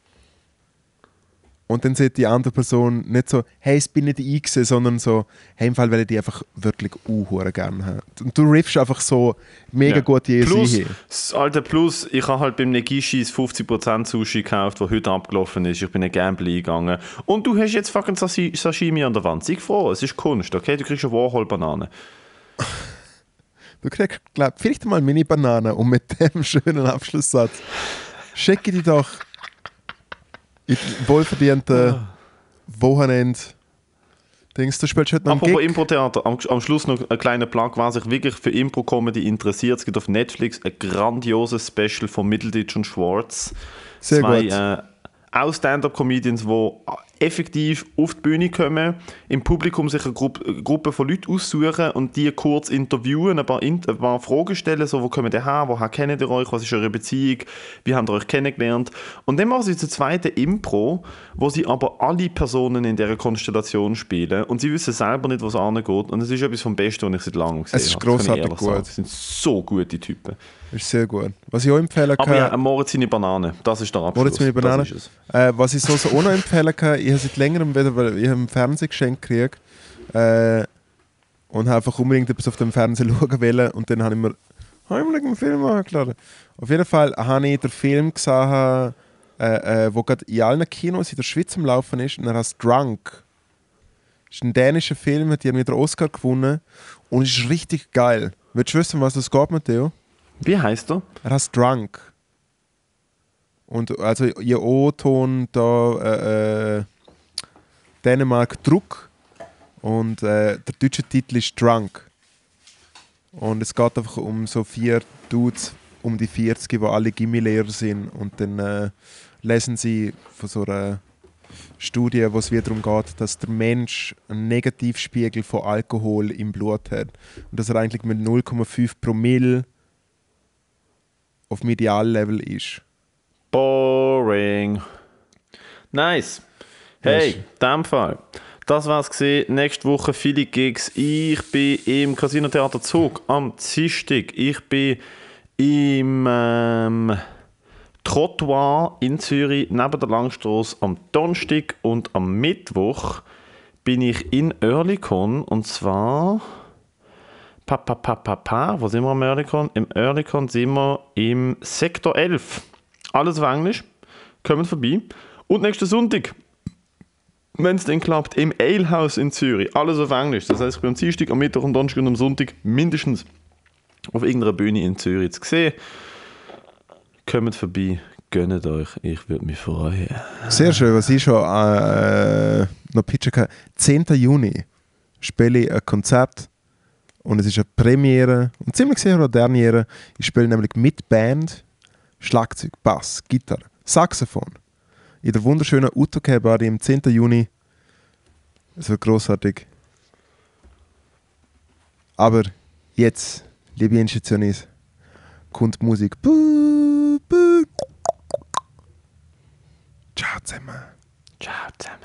Und dann sagt die andere Person nicht so, hey, es bin nicht ich sondern so, hey, im Fall, weil ich die einfach wirklich uh, gerne habe. Und du riffst einfach so mega Ja. gut die Plus, hin. das alte Plus, ich habe halt beim Negischis 50% Sushi gekauft, der heute abgelaufen ist. Ich bin ein Gamble eingegangen. Und du hast jetzt fucking Sashi- Sashimi an der Wand. Sei froh, es ist Kunst, okay? Du kriegst eine Warhol-Banane. Du kriegst, glaub, vielleicht mal Mini-Banane und mit dem schönen Abschlusssatz schicke dich doch in die wohlverdienten Wochenende. Denkst du, du spielst heute noch Apropos? Impro-Theater, am, am Schluss noch ein kleiner Plug, wer sich wirklich für Impro-Comedy interessiert. Es gibt auf Netflix ein grandioses Special von Middleditch und Schwartz. Sehr Zwei gut. äh, auch Stand-Up-Comedians, die effektiv auf die Bühne kommen, im Publikum sich eine Gruppe, von Leuten aussuchen und die kurz interviewen, ein paar, ein paar Fragen stellen, so, wo kommt ihr her, woher kennt ihr euch, was ist eure Beziehung, wie habt ihr euch kennengelernt. Und dann machen sie zur zweiten Impro, wo sie aber alle Personen in dieser Konstellation spielen und sie wissen selber nicht, was angeht. Und es ist etwas vom Besten, was ich seit langem gesehen Es ist habe. Das kann ich grossartig gut. sagen. Es sind so gute Typen. Ist sehr gut. Was ich auch empfehlen kann, Aber ja, Moritz seine Banane, das ist der Abschluss. Moritz meine Banane. Das ist es. Äh, was ich so, so auch noch empfehlen kann, ich habe seit längerem wieder, weil ich habe ein Fernsehgeschenk gekriegt äh, und habe einfach unbedingt etwas auf dem Fernsehen schauen wollen und dann habe ich mir, habe ich mir einen Film angeladen. Auf jeden Fall habe ich den Film gesehen, äh, äh, wo gerade in allen Kinos in der Schweiz am Laufen ist und er heißt Drunk. Das ist ein dänischer Film, hat irgendwie den Oscar gewonnen und es ist richtig geil. Willst du wissen, was das geht, Matteo? Wie heißt er? Er heißt Drunk. Und also ihr O-Ton da äh, äh, Dänemark Druck und äh, der deutsche Titel ist Drunk. Und es geht einfach um so vier Dudes um die 40, die alle Gimmilehrer sind und dann äh, lesen sie von so einer Studie, wo es wieder darum geht, dass der Mensch einen Negativspiegel von Alkohol im Blut hat und dass er eigentlich mit 0,5 Promille auf Mediallevel ist. Boring. Nice. Hey, in dem Fall. Das war's gesehen. Nächste Woche viele Gigs. Ich bin im Casino Theater Zug am Dienstag. Ich bin im ähm, Trottoir in Zürich neben der Langstrasse am Donnerstag und am Mittwoch bin ich in Oerlikon und zwar pa pa pa pa pa, wo sind wir am Oerlikon? Im Oerlikon sind wir im Sektor 11. Alles auf Englisch. Kommt vorbei. Und nächsten Sonntag, wenn es dann klappt, im Alehouse in Zürich. Alles auf Englisch. Das heißt, ich bin am Dienstag, am Mittwoch, am Donnerstag und am Sonntag mindestens auf irgendeiner Bühne in Zürich zu sehen. Kommt vorbei, gönnt euch. Ich würde mich freuen. Sehr schön, was ich schon äh, noch pitchen kann. 10. Juni spiele ich ein Konzert und es ist eine Premiere und ziemlich sicher eine Derniere. Ich spiele nämlich mit Band, Schlagzeug, Bass, Gitarre, Saxophon in der wunderschönen Autokebari am 10. Juni. Es wird grossartig. Aber jetzt, liebe Institutionis, kommt Musik. Buh, buh. Ciao zusammen. Ciao zusammen.